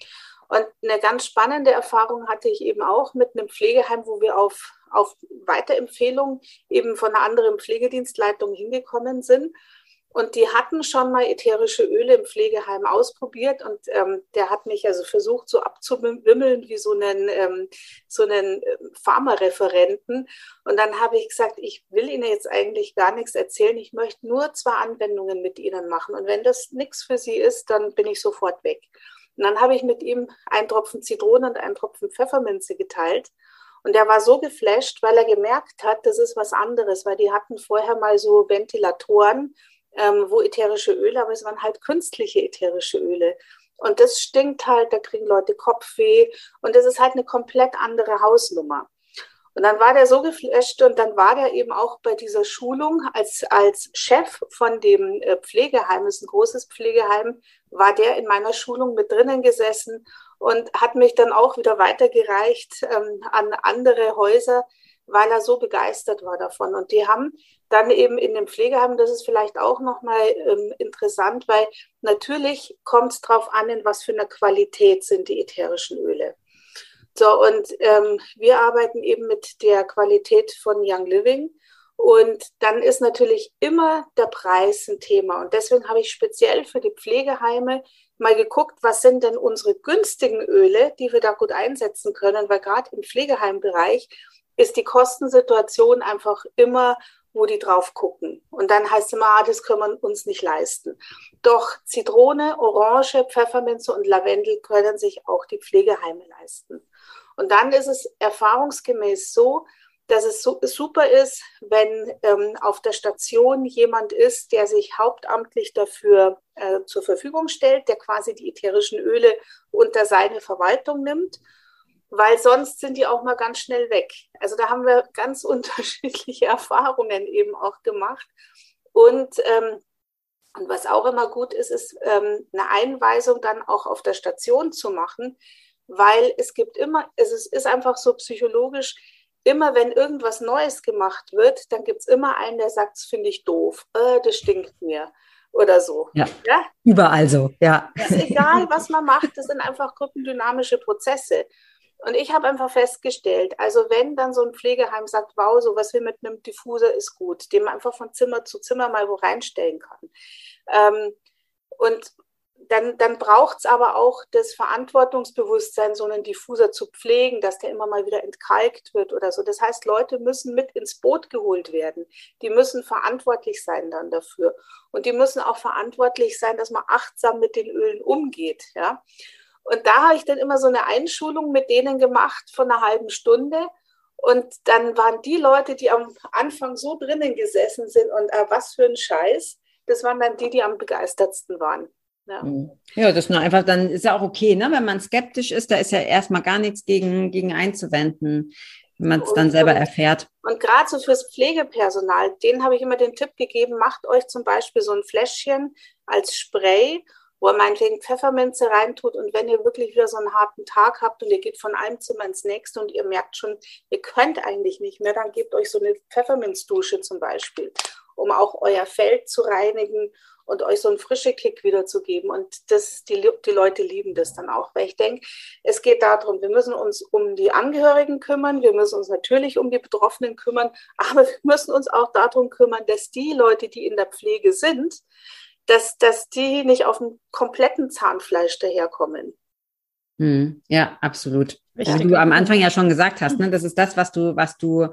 Und eine ganz spannende Erfahrung hatte ich eben auch mit einem Pflegeheim, wo wir auf, auf Weiterempfehlung eben von einer anderen Pflegedienstleitung hingekommen sind. Und die hatten schon mal ätherische Öle im Pflegeheim ausprobiert und ähm, der hat mich also versucht, so abzuwimmeln wie so einen, ähm, so einen ähm, Pharmareferenten. Und dann habe ich gesagt, ich will Ihnen jetzt eigentlich gar nichts erzählen. Ich möchte nur zwei Anwendungen mit Ihnen machen. Und wenn das nichts für Sie ist, dann bin ich sofort weg. Und dann habe ich mit ihm einen Tropfen Zitrone und einen Tropfen Pfefferminze geteilt. Und er war so geflasht, weil er gemerkt hat, das ist was anderes, weil die hatten vorher mal so Ventilatoren, ähm, wo ätherische Öle, aber es waren halt künstliche ätherische Öle. Und das stinkt halt, da kriegen Leute Kopfweh und das ist halt eine komplett andere Hausnummer. Und dann war der so geflasht und dann war der eben auch bei dieser Schulung als, als Chef von dem äh, Pflegeheim, ist ein großes Pflegeheim, war der in meiner Schulung mit drinnen gesessen und hat mich dann auch wieder weitergereicht ähm, an andere Häuser, weil er so begeistert war davon. Und die haben dann eben in dem Pflegeheim, das ist vielleicht auch nochmal ähm, interessant, weil natürlich kommt es darauf an, in was für einer Qualität sind die ätherischen Öle. So, und ähm, wir arbeiten eben mit der Qualität von Young Living. Und dann ist natürlich immer der Preis ein Thema. Und deswegen habe ich speziell für die Pflegeheime mal geguckt, was sind denn unsere günstigen Öle, die wir da gut einsetzen können, weil gerade im Pflegeheimbereich ist die Kostensituation einfach immer wo die drauf gucken. Und dann heißt es immer, ah, das können wir uns nicht leisten. Doch Zitrone, Orange, Pfefferminze und Lavendel können sich auch die Pflegeheime leisten. Und dann ist es erfahrungsgemäß so, dass es super ist, wenn ähm, auf der Station jemand ist, der sich hauptamtlich dafür äh, zur Verfügung stellt, der quasi die ätherischen Öle unter seine Verwaltung nimmt weil sonst sind die auch mal ganz schnell weg. Also da haben wir ganz <laughs> unterschiedliche Erfahrungen eben auch gemacht. Und, ähm, und was auch immer gut ist, ist ähm, eine Einweisung dann auch auf der Station zu machen, weil es gibt immer, es ist, ist einfach so psychologisch, immer wenn irgendwas Neues gemacht wird, dann gibt es immer einen, der sagt, das finde ich doof, äh, das stinkt mir oder so. Ja, ja? überall so, ja. Es ist egal, was man macht, das sind einfach gruppendynamische Prozesse. Und ich habe einfach festgestellt, also wenn dann so ein Pflegeheim sagt, wow, so was wir mit einem Diffuser ist gut, den man einfach von Zimmer zu Zimmer mal wo reinstellen kann. Ähm, und dann, dann braucht es aber auch das Verantwortungsbewusstsein, so einen Diffuser zu pflegen, dass der immer mal wieder entkalkt wird oder so. Das heißt, Leute müssen mit ins Boot geholt werden. Die müssen verantwortlich sein dann dafür. Und die müssen auch verantwortlich sein, dass man achtsam mit den Ölen umgeht. Ja? Und da habe ich dann immer so eine Einschulung mit denen gemacht von einer halben Stunde. Und dann waren die Leute, die am Anfang so drinnen gesessen sind und äh, was für ein Scheiß, das waren dann die, die am begeistertsten waren. Ja. Mhm. ja, das ist nur einfach, dann ist ja auch okay, ne? wenn man skeptisch ist, da ist ja erstmal gar nichts gegen, gegen einzuwenden, wenn man es dann selber erfährt. Und gerade so fürs Pflegepersonal, denen habe ich immer den Tipp gegeben, macht euch zum Beispiel so ein Fläschchen als Spray wo er meinetwegen Pfefferminze reintut. Und wenn ihr wirklich wieder so einen harten Tag habt und ihr geht von einem Zimmer ins nächste und ihr merkt schon, ihr könnt eigentlich nicht mehr, dann gebt euch so eine Pfefferminzdusche zum Beispiel, um auch euer Feld zu reinigen und euch so einen frische Kick wiederzugeben. Und das, die, die Leute lieben das dann auch, weil ich denke, es geht darum, wir müssen uns um die Angehörigen kümmern, wir müssen uns natürlich um die Betroffenen kümmern, aber wir müssen uns auch darum kümmern, dass die Leute, die in der Pflege sind, dass, dass die nicht auf dem kompletten Zahnfleisch daherkommen. Hm, ja, absolut. Richtig. Wie du am Anfang ja schon gesagt hast, ne, das ist das, was du, was du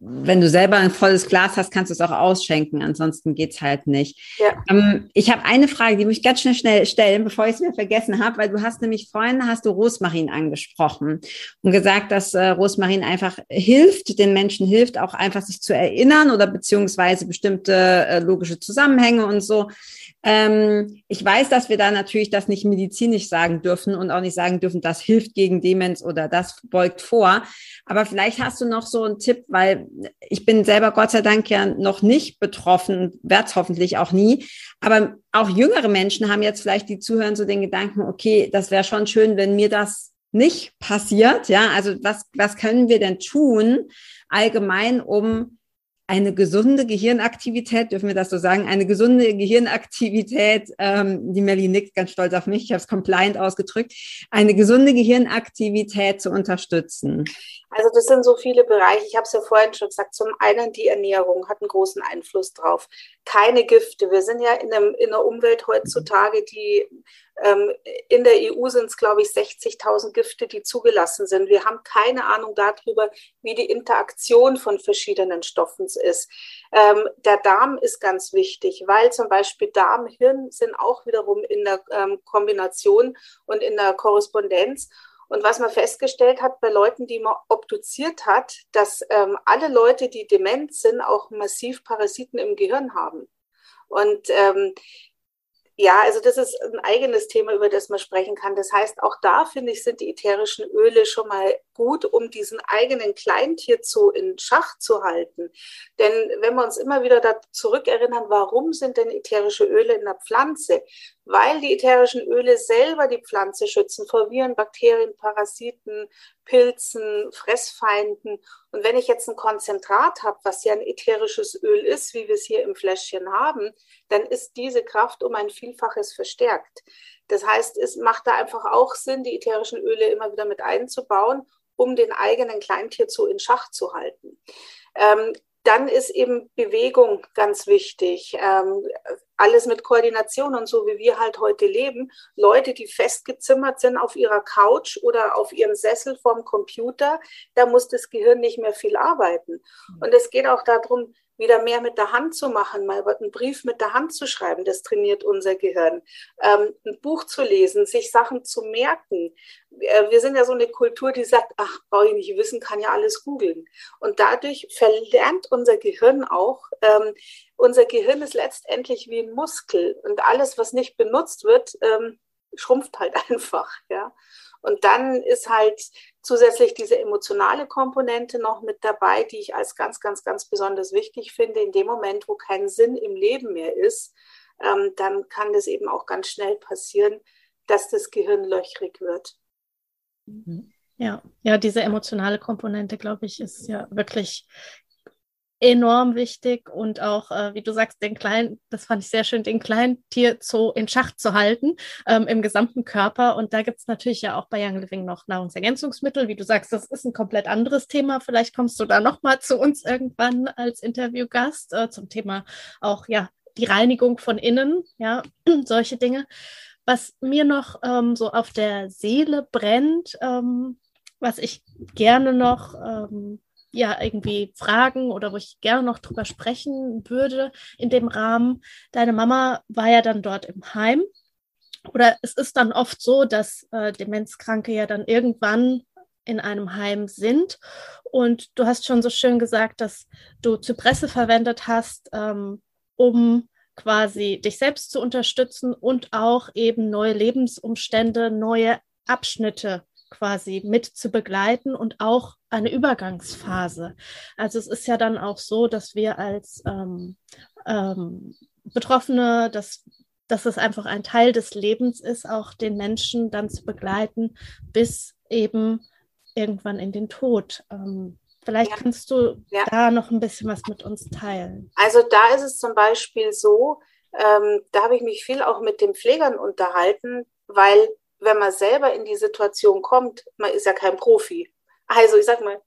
wenn du selber ein volles Glas hast, kannst du es auch ausschenken. Ansonsten geht's halt nicht. Ja. Ähm, ich habe eine Frage, die muss ich ganz schnell, schnell stellen, bevor ich es mir vergessen habe, weil du hast nämlich vorhin hast du Rosmarin angesprochen und gesagt, dass äh, Rosmarin einfach hilft, den Menschen hilft, auch einfach sich zu erinnern oder beziehungsweise bestimmte äh, logische Zusammenhänge und so. Ähm, ich weiß, dass wir da natürlich das nicht medizinisch sagen dürfen und auch nicht sagen dürfen, das hilft gegen Demenz oder das beugt vor. Aber vielleicht hast du noch so einen Tipp, weil ich bin selber Gott sei Dank ja noch nicht betroffen, werde es hoffentlich auch nie. Aber auch jüngere Menschen haben jetzt vielleicht, die zuhören, so den Gedanken, okay, das wäre schon schön, wenn mir das nicht passiert. Ja, also was, was können wir denn tun allgemein, um eine gesunde Gehirnaktivität, dürfen wir das so sagen, eine gesunde Gehirnaktivität, ähm, die Melly nickt ganz stolz auf mich, ich habe es compliant ausgedrückt, eine gesunde Gehirnaktivität zu unterstützen? Also das sind so viele Bereiche. Ich habe es ja vorhin schon gesagt. Zum einen die Ernährung hat einen großen Einfluss drauf. Keine Gifte. Wir sind ja in, einem, in einer Umwelt heutzutage, die in der EU sind es, glaube ich, 60.000 Gifte, die zugelassen sind. Wir haben keine Ahnung darüber, wie die Interaktion von verschiedenen Stoffen ist. Ähm, der Darm ist ganz wichtig, weil zum Beispiel Darm, Hirn sind auch wiederum in der ähm, Kombination und in der Korrespondenz. Und was man festgestellt hat bei Leuten, die man obduziert hat, dass ähm, alle Leute, die dement sind, auch massiv Parasiten im Gehirn haben. Und ähm, ja, also das ist ein eigenes Thema, über das man sprechen kann. Das heißt, auch da finde ich, sind die ätherischen Öle schon mal gut, um diesen eigenen Kleintierzoo in Schach zu halten. Denn wenn wir uns immer wieder da zurückerinnern, warum sind denn ätherische Öle in der Pflanze? Weil die ätherischen Öle selber die Pflanze schützen vor Viren, Bakterien, Parasiten, Pilzen, Fressfeinden. Und wenn ich jetzt ein Konzentrat habe, was ja ein ätherisches Öl ist, wie wir es hier im Fläschchen haben, dann ist diese Kraft um ein Vielfaches verstärkt. Das heißt, es macht da einfach auch Sinn, die ätherischen Öle immer wieder mit einzubauen, um den eigenen Kleintierzoo in Schach zu halten. Ähm, dann ist eben Bewegung ganz wichtig. Ähm, alles mit Koordination und so, wie wir halt heute leben. Leute, die festgezimmert sind auf ihrer Couch oder auf ihrem Sessel vorm Computer, da muss das Gehirn nicht mehr viel arbeiten. Und es geht auch darum, wieder mehr mit der Hand zu machen, mal einen Brief mit der Hand zu schreiben, das trainiert unser Gehirn. Ähm, ein Buch zu lesen, sich Sachen zu merken. Äh, wir sind ja so eine Kultur, die sagt, ach, brauche ich nicht wissen, kann ja alles googeln. Und dadurch verlernt unser Gehirn auch, ähm, unser Gehirn ist letztendlich wie ein Muskel und alles, was nicht benutzt wird, ähm, schrumpft halt <laughs> einfach, ja. Und dann ist halt zusätzlich diese emotionale Komponente noch mit dabei, die ich als ganz, ganz, ganz besonders wichtig finde. In dem Moment, wo kein Sinn im Leben mehr ist, ähm, dann kann das eben auch ganz schnell passieren, dass das Gehirn löchrig wird. Ja, ja, diese emotionale Komponente, glaube ich, ist ja wirklich enorm wichtig und auch, äh, wie du sagst, den kleinen, das fand ich sehr schön, den kleinen Tierzoo in Schach zu halten ähm, im gesamten Körper. Und da gibt es natürlich ja auch bei Young Living noch Nahrungsergänzungsmittel. Wie du sagst, das ist ein komplett anderes Thema. Vielleicht kommst du da nochmal zu uns irgendwann als Interviewgast äh, zum Thema auch, ja, die Reinigung von innen, ja, <clears throat> solche Dinge. Was mir noch ähm, so auf der Seele brennt, ähm, was ich gerne noch ähm, ja irgendwie fragen oder wo ich gerne noch drüber sprechen würde in dem Rahmen. Deine Mama war ja dann dort im Heim. Oder es ist dann oft so, dass äh, Demenzkranke ja dann irgendwann in einem Heim sind. Und du hast schon so schön gesagt, dass du Zypresse verwendet hast, ähm, um quasi dich selbst zu unterstützen und auch eben neue Lebensumstände, neue Abschnitte quasi mit zu begleiten und auch eine Übergangsphase. Also es ist ja dann auch so, dass wir als ähm, ähm, Betroffene, dass, dass es einfach ein Teil des Lebens ist, auch den Menschen dann zu begleiten, bis eben irgendwann in den Tod. Ähm, vielleicht ja. kannst du ja. da noch ein bisschen was mit uns teilen. Also da ist es zum Beispiel so, ähm, da habe ich mich viel auch mit den Pflegern unterhalten, weil wenn man selber in die Situation kommt, man ist ja kein Profi. Also ich sag mal,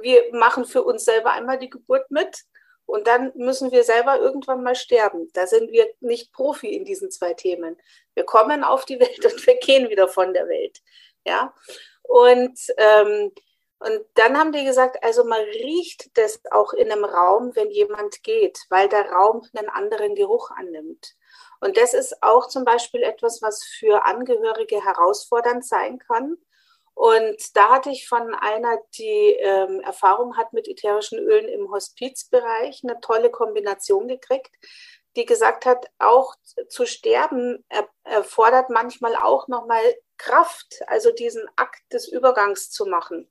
wir machen für uns selber einmal die Geburt mit und dann müssen wir selber irgendwann mal sterben. Da sind wir nicht Profi in diesen zwei Themen. Wir kommen auf die Welt <laughs> und wir gehen wieder von der Welt. Ja. Und, ähm, und dann haben die gesagt, also man riecht das auch in einem Raum, wenn jemand geht, weil der Raum einen anderen Geruch annimmt. Und das ist auch zum Beispiel etwas, was für Angehörige herausfordernd sein kann. Und da hatte ich von einer, die ähm, Erfahrung hat mit ätherischen Ölen im Hospizbereich, eine tolle Kombination gekriegt. die gesagt hat, auch zu sterben erfordert manchmal auch nochmal Kraft, also diesen Akt des Übergangs zu machen.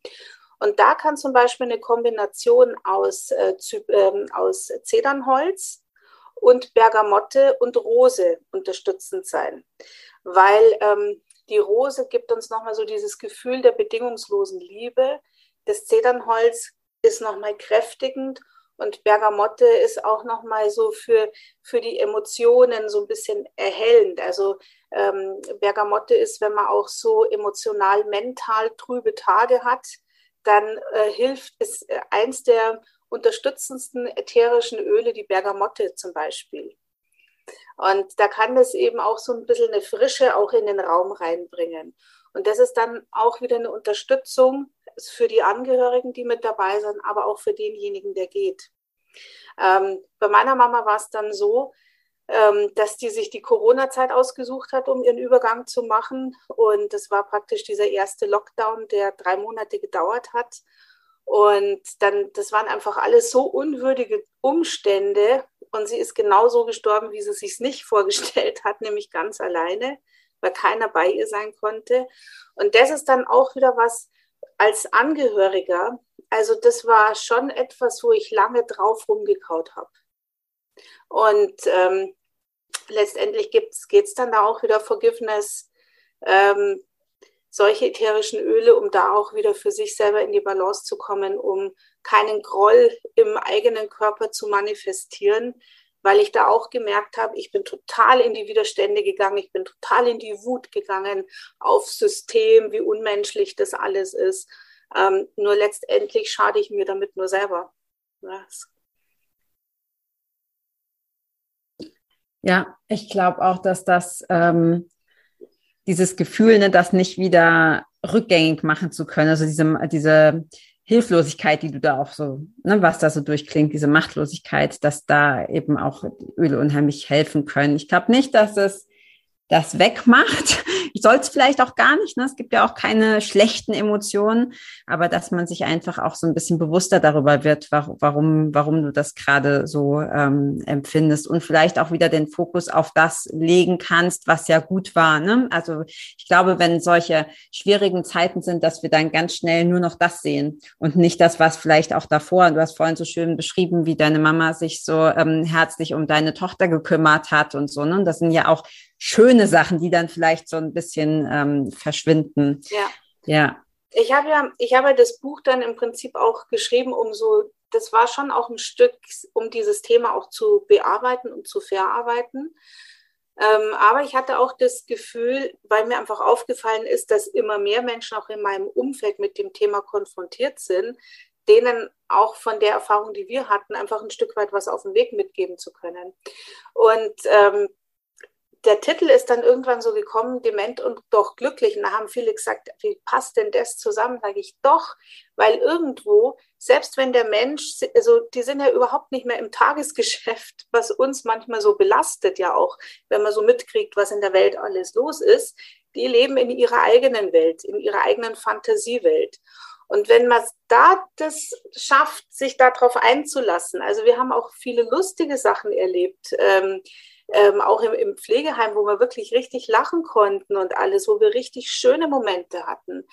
Und da kann zum Beispiel eine Kombination aus, äh, äh, aus Zedernholz und Bergamotte und Rose unterstützend sein, weil ähm, die Rose gibt uns nochmal so dieses Gefühl der bedingungslosen Liebe. Das Zedernholz ist nochmal kräftigend und Bergamotte ist auch nochmal so für, für die Emotionen so ein bisschen erhellend. Also ähm, Bergamotte ist, wenn man auch so emotional, mental trübe Tage hat, dann äh, hilft es äh, eins der unterstützendsten ätherischen Öle, die Bergamotte zum Beispiel. Und da kann das eben auch so ein bisschen eine Frische auch in den Raum reinbringen. Und das ist dann auch wieder eine Unterstützung für die Angehörigen, die mit dabei sind, aber auch für denjenigen, der geht. Ähm, bei meiner Mama war es dann so, ähm, dass die sich die Corona-Zeit ausgesucht hat, um ihren Übergang zu machen. Und das war praktisch dieser erste Lockdown, der drei Monate gedauert hat. Und dann, das waren einfach alles so unwürdige Umstände. Und sie ist genauso gestorben, wie sie sich nicht <laughs> vorgestellt hat, nämlich ganz alleine, weil keiner bei ihr sein konnte. Und das ist dann auch wieder was als Angehöriger. Also das war schon etwas, wo ich lange drauf rumgekaut habe. Und ähm, letztendlich geht es dann da auch wieder Forgiveness, ähm, solche ätherischen Öle, um da auch wieder für sich selber in die Balance zu kommen, um keinen Groll im eigenen Körper zu manifestieren, weil ich da auch gemerkt habe, ich bin total in die Widerstände gegangen, ich bin total in die Wut gegangen aufs System, wie unmenschlich das alles ist. Ähm, nur letztendlich schade ich mir damit nur selber. Ja, Ja, ich glaube auch, dass das ähm, dieses Gefühl, ne, das nicht wieder rückgängig machen zu können, also diese, diese Hilflosigkeit, die du da auch so, ne, was da so durchklingt, diese Machtlosigkeit, dass da eben auch Öle unheimlich helfen können. Ich glaube nicht, dass es das wegmacht. Ich soll es vielleicht auch gar nicht. Ne? Es gibt ja auch keine schlechten Emotionen, aber dass man sich einfach auch so ein bisschen bewusster darüber wird, warum, warum du das gerade so ähm, empfindest und vielleicht auch wieder den Fokus auf das legen kannst, was ja gut war. Ne? Also ich glaube, wenn solche schwierigen Zeiten sind, dass wir dann ganz schnell nur noch das sehen und nicht das, was vielleicht auch davor. Du hast vorhin so schön beschrieben, wie deine Mama sich so ähm, herzlich um deine Tochter gekümmert hat und so. Ne? Und das sind ja auch schöne Sachen, die dann vielleicht so ein bisschen ähm, verschwinden. Ja. Ja. Ich habe ja, ich habe das Buch dann im Prinzip auch geschrieben, um so, das war schon auch ein Stück, um dieses Thema auch zu bearbeiten und zu verarbeiten. Ähm, aber ich hatte auch das Gefühl, weil mir einfach aufgefallen ist, dass immer mehr Menschen auch in meinem Umfeld mit dem Thema konfrontiert sind, denen auch von der Erfahrung, die wir hatten, einfach ein Stück weit was auf den Weg mitgeben zu können. Und ähm, der Titel ist dann irgendwann so gekommen, dement und doch glücklich. Und da haben viele gesagt, wie passt denn das zusammen? Sage ich doch, weil irgendwo, selbst wenn der Mensch, also die sind ja überhaupt nicht mehr im Tagesgeschäft, <laughs> was uns manchmal so belastet, ja auch, wenn man so mitkriegt, was in der Welt alles los ist. Die leben in ihrer eigenen Welt, in ihrer eigenen Fantasiewelt. Und wenn man da das schafft, sich darauf einzulassen, also wir haben auch viele lustige Sachen erlebt. Ähm, ähm, auch im, im Pflegeheim, wo wir wirklich richtig lachen konnten und alles, wo wir richtig schöne Momente hatten.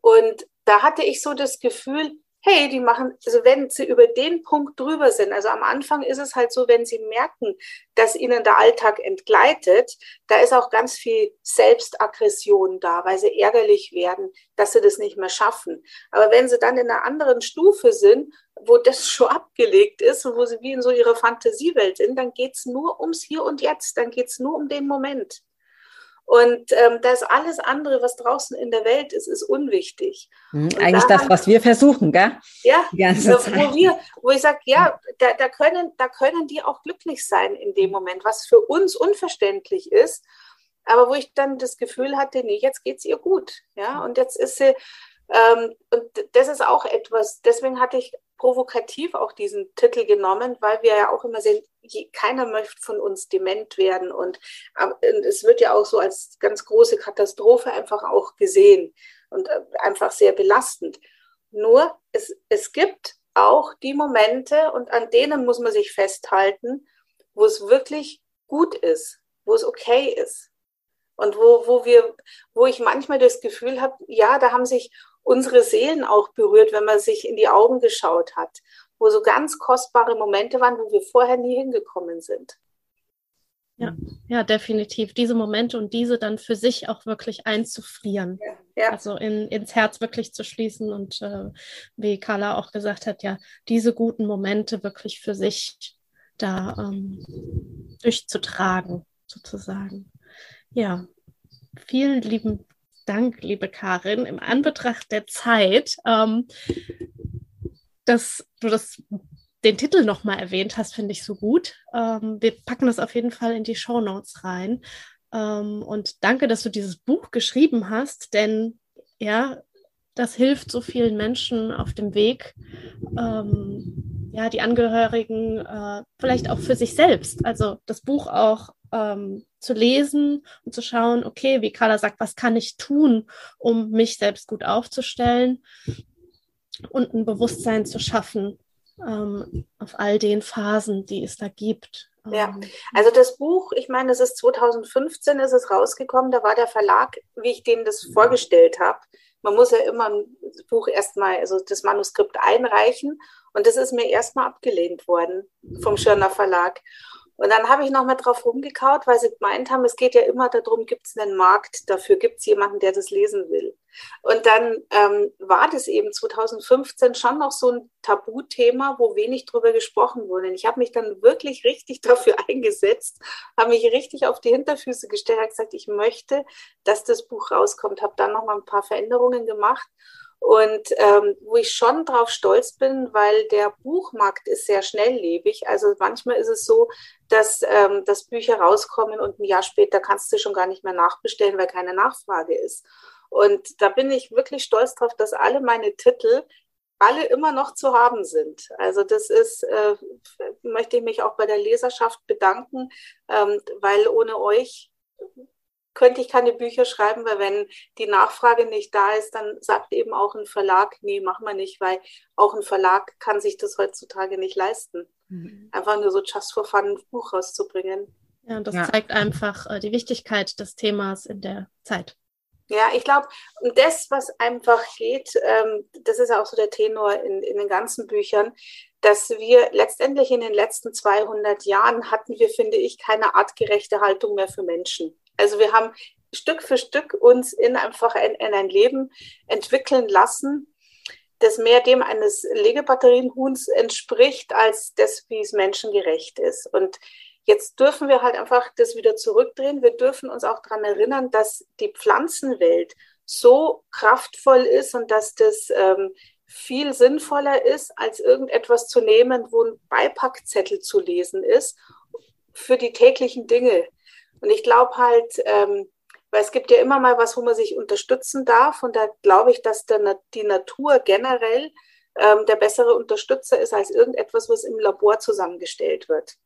Und da hatte ich so das Gefühl, hey, die machen, also wenn sie über den Punkt drüber sind, also am Anfang ist es halt so, wenn sie merken, dass ihnen der Alltag entgleitet, da ist auch ganz viel Selbstaggression da, weil sie ärgerlich werden, dass sie das nicht mehr schaffen. Aber wenn sie dann in einer anderen Stufe sind, wo das schon abgelegt ist und wo sie wie in so ihrer Fantasiewelt sind, dann geht es nur ums Hier und Jetzt, dann geht es nur um den Moment. Und ähm, das alles andere, was draußen in der Welt ist, ist unwichtig. Mhm, eigentlich das, was wir versuchen, gell? Ja, wo, wir, wo ich sage, ja, da, da, können, da können die auch glücklich sein in dem Moment, was für uns unverständlich ist. Aber wo ich dann das Gefühl hatte, nee, jetzt geht es ihr gut. Ja, und jetzt ist sie, ähm, und das ist auch etwas, deswegen hatte ich provokativ auch diesen Titel genommen, weil wir ja auch immer sehen, keiner möchte von uns dement werden und, es wird ja auch so als ganz große Katastrophe einfach auch gesehen und äh, einfach sehr belastend. Nur es, es gibt auch die Momente und an denen muss man sich festhalten, wo es wirklich gut ist, wo es okay ist. Und wo, wo wir, wo ich manchmal das Gefühl habe, ja, da haben sich unsere Seelen auch berührt, wenn man sich in die Augen geschaut hat, wo so ganz kostbare Momente waren, wo wir vorher nie hingekommen sind. Ja, ja, definitiv. Diese Momente und diese dann für sich auch wirklich einzufrieren. Ja, ja. Also in, ins Herz wirklich zu schließen und äh, wie Carla auch gesagt hat, ja, diese guten Momente wirklich für sich da ähm, durchzutragen, sozusagen. Ja, vielen lieben Dank, liebe Karin. Im Anbetracht der Zeit, ähm, dass du das den Titel nochmal erwähnt hast, finde ich so gut. Ähm, wir packen das auf jeden Fall in die Show Notes rein. Ähm, und danke, dass du dieses Buch geschrieben hast, denn ja, das hilft so vielen Menschen auf dem Weg, ähm, ja, die Angehörigen, äh, vielleicht auch für sich selbst. Also das Buch auch ähm, zu lesen und zu schauen, okay, wie Carla sagt, was kann ich tun, um mich selbst gut aufzustellen und ein Bewusstsein zu schaffen ähm, auf all den Phasen, die es da gibt. Ja, ähm, also das Buch, ich meine, es ist 2015 ist es rausgekommen, da war der Verlag, wie ich denen das vorgestellt habe. Man muss ja immer ein Buch erstmal, also das Manuskript einreichen und das ist mir erstmal abgelehnt worden vom Schirner Verlag. Und dann habe ich nochmal drauf rumgekaut, weil sie gemeint haben, es geht ja immer darum, gibt es einen Markt dafür, gibt es jemanden, der das lesen will. Und dann ähm, war das eben 2015 schon noch so ein Tabuthema, wo wenig drüber gesprochen wurde. Und ich habe mich dann wirklich richtig <laughs> dafür eingesetzt, habe mich richtig auf die Hinterfüße gestellt, habe gesagt, ich möchte, dass das Buch rauskommt, habe dann nochmal ein paar Veränderungen gemacht und ähm, wo ich schon drauf stolz bin, weil der Buchmarkt ist sehr schnelllebig. Also manchmal ist es so, dass, ähm, dass Bücher rauskommen und ein Jahr später kannst du schon gar nicht mehr nachbestellen, weil keine Nachfrage ist. Und da bin ich wirklich stolz drauf, dass alle meine Titel alle immer noch zu haben sind. Also das ist, äh, möchte ich mich auch bei der Leserschaft bedanken, ähm, weil ohne euch könnte ich keine Bücher schreiben, weil wenn die Nachfrage nicht da ist, dann sagt eben auch ein Verlag, nee, machen wir nicht, weil auch ein Verlag kann sich das heutzutage nicht leisten. Mhm. Einfach nur so just for fun ein Buch rauszubringen. Ja, das ja. zeigt einfach äh, die Wichtigkeit des Themas in der Zeit. Ja, ich glaube, das, was einfach geht, ähm, das ist auch so der Tenor in, in den ganzen Büchern, dass wir letztendlich in den letzten 200 Jahren hatten wir, finde ich, keine artgerechte Haltung mehr für Menschen. Also wir haben Stück für Stück uns in einfach ein, in ein Leben entwickeln lassen, das mehr dem eines Legebatterienhuhns entspricht, als das, wie es menschengerecht ist. Und jetzt dürfen wir halt einfach das wieder zurückdrehen. Wir dürfen uns auch daran erinnern, dass die Pflanzenwelt so kraftvoll ist und dass das ähm, viel sinnvoller ist, als irgendetwas zu nehmen, wo ein Beipackzettel zu lesen ist für die täglichen Dinge. Und ich glaube halt, ähm, weil es gibt ja immer mal was, wo man sich unterstützen darf. Und da glaube ich, dass der, die Natur generell ähm, der bessere Unterstützer ist als irgendetwas, was im Labor zusammengestellt wird.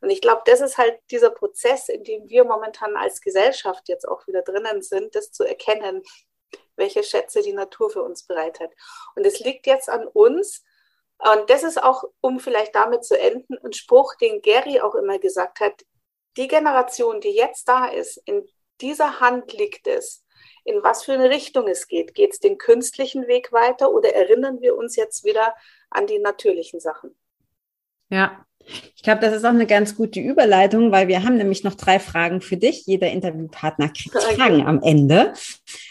Und ich glaube, das ist halt dieser Prozess, in dem wir momentan als Gesellschaft jetzt auch wieder drinnen sind, das zu erkennen, welche Schätze die Natur für uns bereitet. Und es liegt jetzt an uns, und das ist auch, um vielleicht damit zu enden, ein Spruch, den Gary auch immer gesagt hat, die Generation, die jetzt da ist, in dieser Hand liegt es, in was für eine Richtung es geht. Geht es den künstlichen Weg weiter oder erinnern wir uns jetzt wieder an die natürlichen Sachen? Ja, ich glaube, das ist auch eine ganz gute Überleitung, weil wir haben nämlich noch drei Fragen für dich. Jeder Interviewpartner kriegt Fragen am Ende.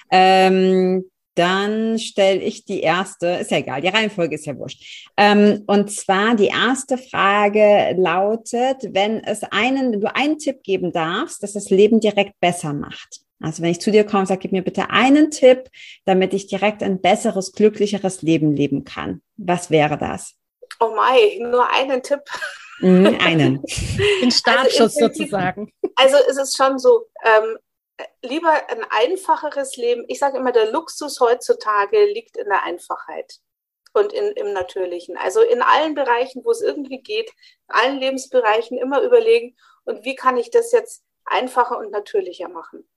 Ähm, dann stelle ich die erste, ist ja egal, die Reihenfolge ist ja wurscht. Ähm, und zwar die erste Frage lautet, wenn es einen, wenn du einen Tipp geben darfst, dass das Leben direkt besser macht. Also wenn ich zu dir komme, sag, gib mir bitte einen Tipp, damit ich direkt ein besseres, glücklicheres Leben leben kann. Was wäre das? Oh Mai, nur einen Tipp. Mhm, einen. <laughs> Den Startschuss also sozusagen. Also es ist schon so, ähm, lieber ein einfacheres Leben. Ich sage immer, der Luxus heutzutage liegt in der Einfachheit und in, im Natürlichen. Also in allen Bereichen, wo es irgendwie geht, in allen Lebensbereichen immer überlegen, und wie kann ich das jetzt einfacher und natürlicher machen?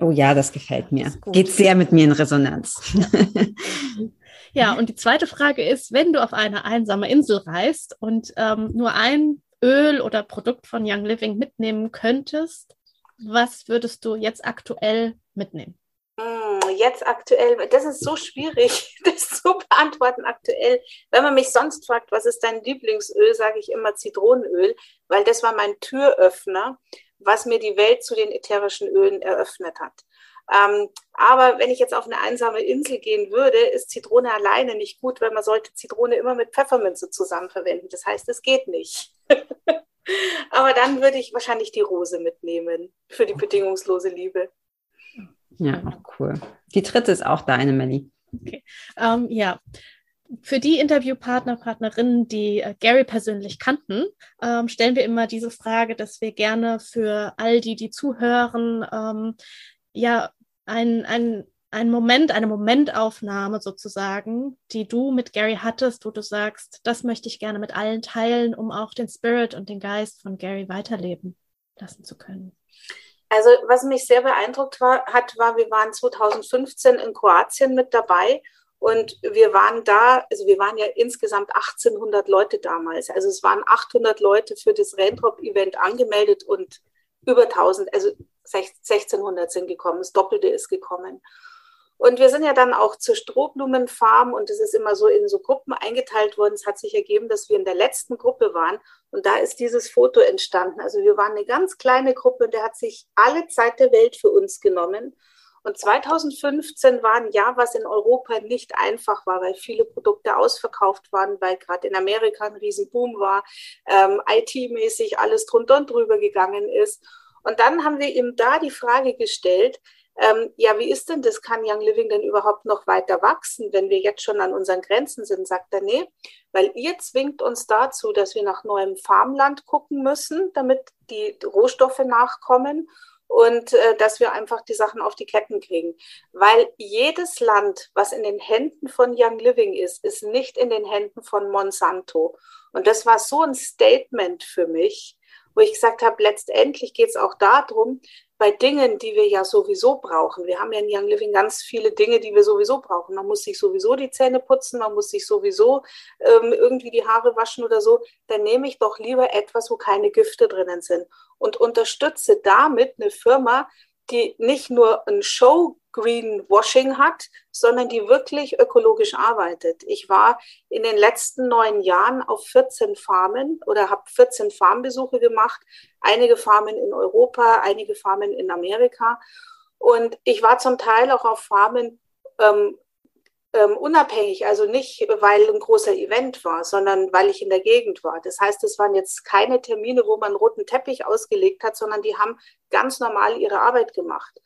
Oh ja, das gefällt mir. Das Geht sehr mit mir in Resonanz. <laughs> ja, und die zweite Frage ist, wenn du auf eine einsame Insel reist und ähm, nur ein Öl oder Produkt von Young Living mitnehmen könntest, was würdest du jetzt aktuell mitnehmen? Hm, jetzt aktuell, das ist so schwierig, <laughs> das zu beantworten aktuell. Wenn man mich sonst fragt, was ist dein Lieblingsöl, sage ich immer Zitronenöl, weil das war mein Türöffner, was mir die Welt zu den ätherischen Ölen eröffnet hat. Ähm, aber wenn ich jetzt auf eine einsame Insel gehen würde, ist Zitrone alleine nicht gut, weil man sollte Zitrone immer mit Pfefferminze zusammen verwenden. Das heißt, es geht nicht. <laughs> aber dann würde ich wahrscheinlich die Rose mitnehmen für die bedingungslose Liebe. Ja, cool. Die dritte ist auch deine, Melli. Okay. Um, ähm, ja, für die Interviewpartner, Partnerinnen, die äh, Gary persönlich kannten, ähm, stellen wir immer diese Frage, dass wir gerne für all die, die zuhören, ähm, ja, ein, ein, ein Moment, eine Momentaufnahme sozusagen, die du mit Gary hattest, wo du sagst, das möchte ich gerne mit allen teilen, um auch den Spirit und den Geist von Gary weiterleben lassen zu können. Also was mich sehr beeindruckt war, hat, war, wir waren 2015 in Kroatien mit dabei und wir waren da, also wir waren ja insgesamt 1800 Leute damals. Also es waren 800 Leute für das Raindrop-Event angemeldet und über 1000, also 1600 sind gekommen, das Doppelte ist gekommen. Und wir sind ja dann auch zur Strohblumenfarm und es ist immer so in so Gruppen eingeteilt worden. Es hat sich ergeben, dass wir in der letzten Gruppe waren und da ist dieses Foto entstanden. Also wir waren eine ganz kleine Gruppe und der hat sich alle Zeit der Welt für uns genommen. Und 2015 war ein Jahr, was in Europa nicht einfach war, weil viele Produkte ausverkauft waren, weil gerade in Amerika ein Riesenboom war, ähm, IT-mäßig alles drunter und drüber gegangen ist. Und dann haben wir ihm da die Frage gestellt, ähm, ja, wie ist denn das? Kann Young Living denn überhaupt noch weiter wachsen, wenn wir jetzt schon an unseren Grenzen sind? Sagt er, nee, weil ihr zwingt uns dazu, dass wir nach neuem Farmland gucken müssen, damit die Rohstoffe nachkommen und äh, dass wir einfach die Sachen auf die Ketten kriegen. Weil jedes Land, was in den Händen von Young Living ist, ist nicht in den Händen von Monsanto. Und das war so ein Statement für mich, wo ich gesagt habe, letztendlich geht es auch darum, bei Dingen, die wir ja sowieso brauchen. Wir haben ja in Young Living ganz viele Dinge, die wir sowieso brauchen. Man muss sich sowieso die Zähne putzen, man muss sich sowieso ähm, irgendwie die Haare waschen oder so. Dann nehme ich doch lieber etwas, wo keine Gifte drinnen sind und unterstütze damit eine Firma, die nicht nur ein Show Greenwashing hat, sondern die wirklich ökologisch arbeitet. Ich war in den letzten neun Jahren auf 14 Farmen oder habe 14 Farmbesuche gemacht, einige Farmen in Europa, einige Farmen in Amerika. Und ich war zum Teil auch auf Farmen ähm, ähm, unabhängig, also nicht, weil ein großer Event war, sondern weil ich in der Gegend war. Das heißt, es waren jetzt keine Termine, wo man roten Teppich ausgelegt hat, sondern die haben ganz normal ihre Arbeit gemacht.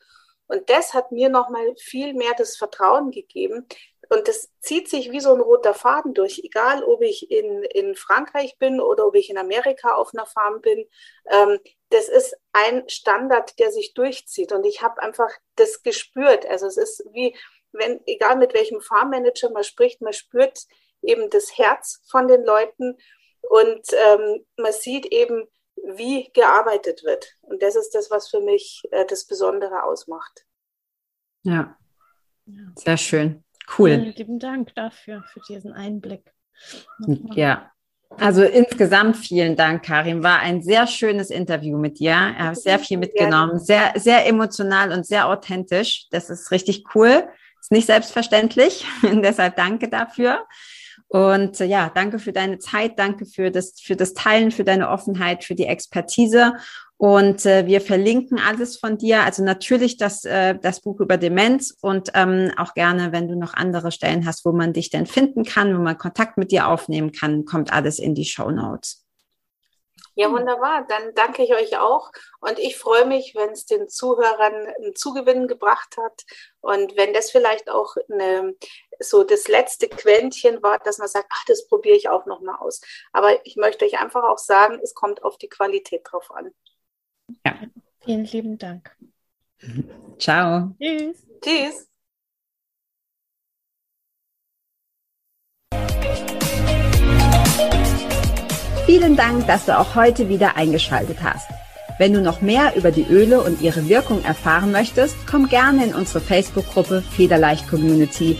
Und das hat mir nochmal viel mehr das Vertrauen gegeben. Und das zieht sich wie so ein roter Faden durch, egal ob ich in, in Frankreich bin oder ob ich in Amerika auf einer Farm bin. Ähm, das ist ein Standard, der sich durchzieht. Und ich habe einfach das gespürt. Also es ist wie, wenn, egal mit welchem Farmmanager man spricht, man spürt eben das Herz von den Leuten und ähm, man sieht eben, wie gearbeitet wird. Und das ist das, was für mich äh, das Besondere ausmacht. Ja, sehr schön. Cool. Vielen lieben Dank dafür, für diesen Einblick. Ja, also insgesamt vielen Dank, Karin. War ein sehr schönes Interview mit dir. Ich habe sehr viel mitgenommen. Sehr, sehr emotional und sehr authentisch. Das ist richtig cool. Ist nicht selbstverständlich. <laughs> Deshalb danke dafür. Und äh, ja, danke für deine Zeit, danke für das, für das Teilen, für deine Offenheit, für die Expertise. Und äh, wir verlinken alles von dir, also natürlich das, äh, das Buch über Demenz und ähm, auch gerne, wenn du noch andere Stellen hast, wo man dich denn finden kann, wo man Kontakt mit dir aufnehmen kann, kommt alles in die Show Notes. Ja, wunderbar. Dann danke ich euch auch. Und ich freue mich, wenn es den Zuhörern einen Zugewinn gebracht hat. Und wenn das vielleicht auch eine, so das letzte Quäntchen war, dass man sagt, ach, das probiere ich auch nochmal aus. Aber ich möchte euch einfach auch sagen, es kommt auf die Qualität drauf an. Ja. Vielen lieben Dank. Ciao. Tschüss. Tschüss. Vielen Dank, dass du auch heute wieder eingeschaltet hast. Wenn du noch mehr über die Öle und ihre Wirkung erfahren möchtest, komm gerne in unsere Facebook-Gruppe Federleicht Community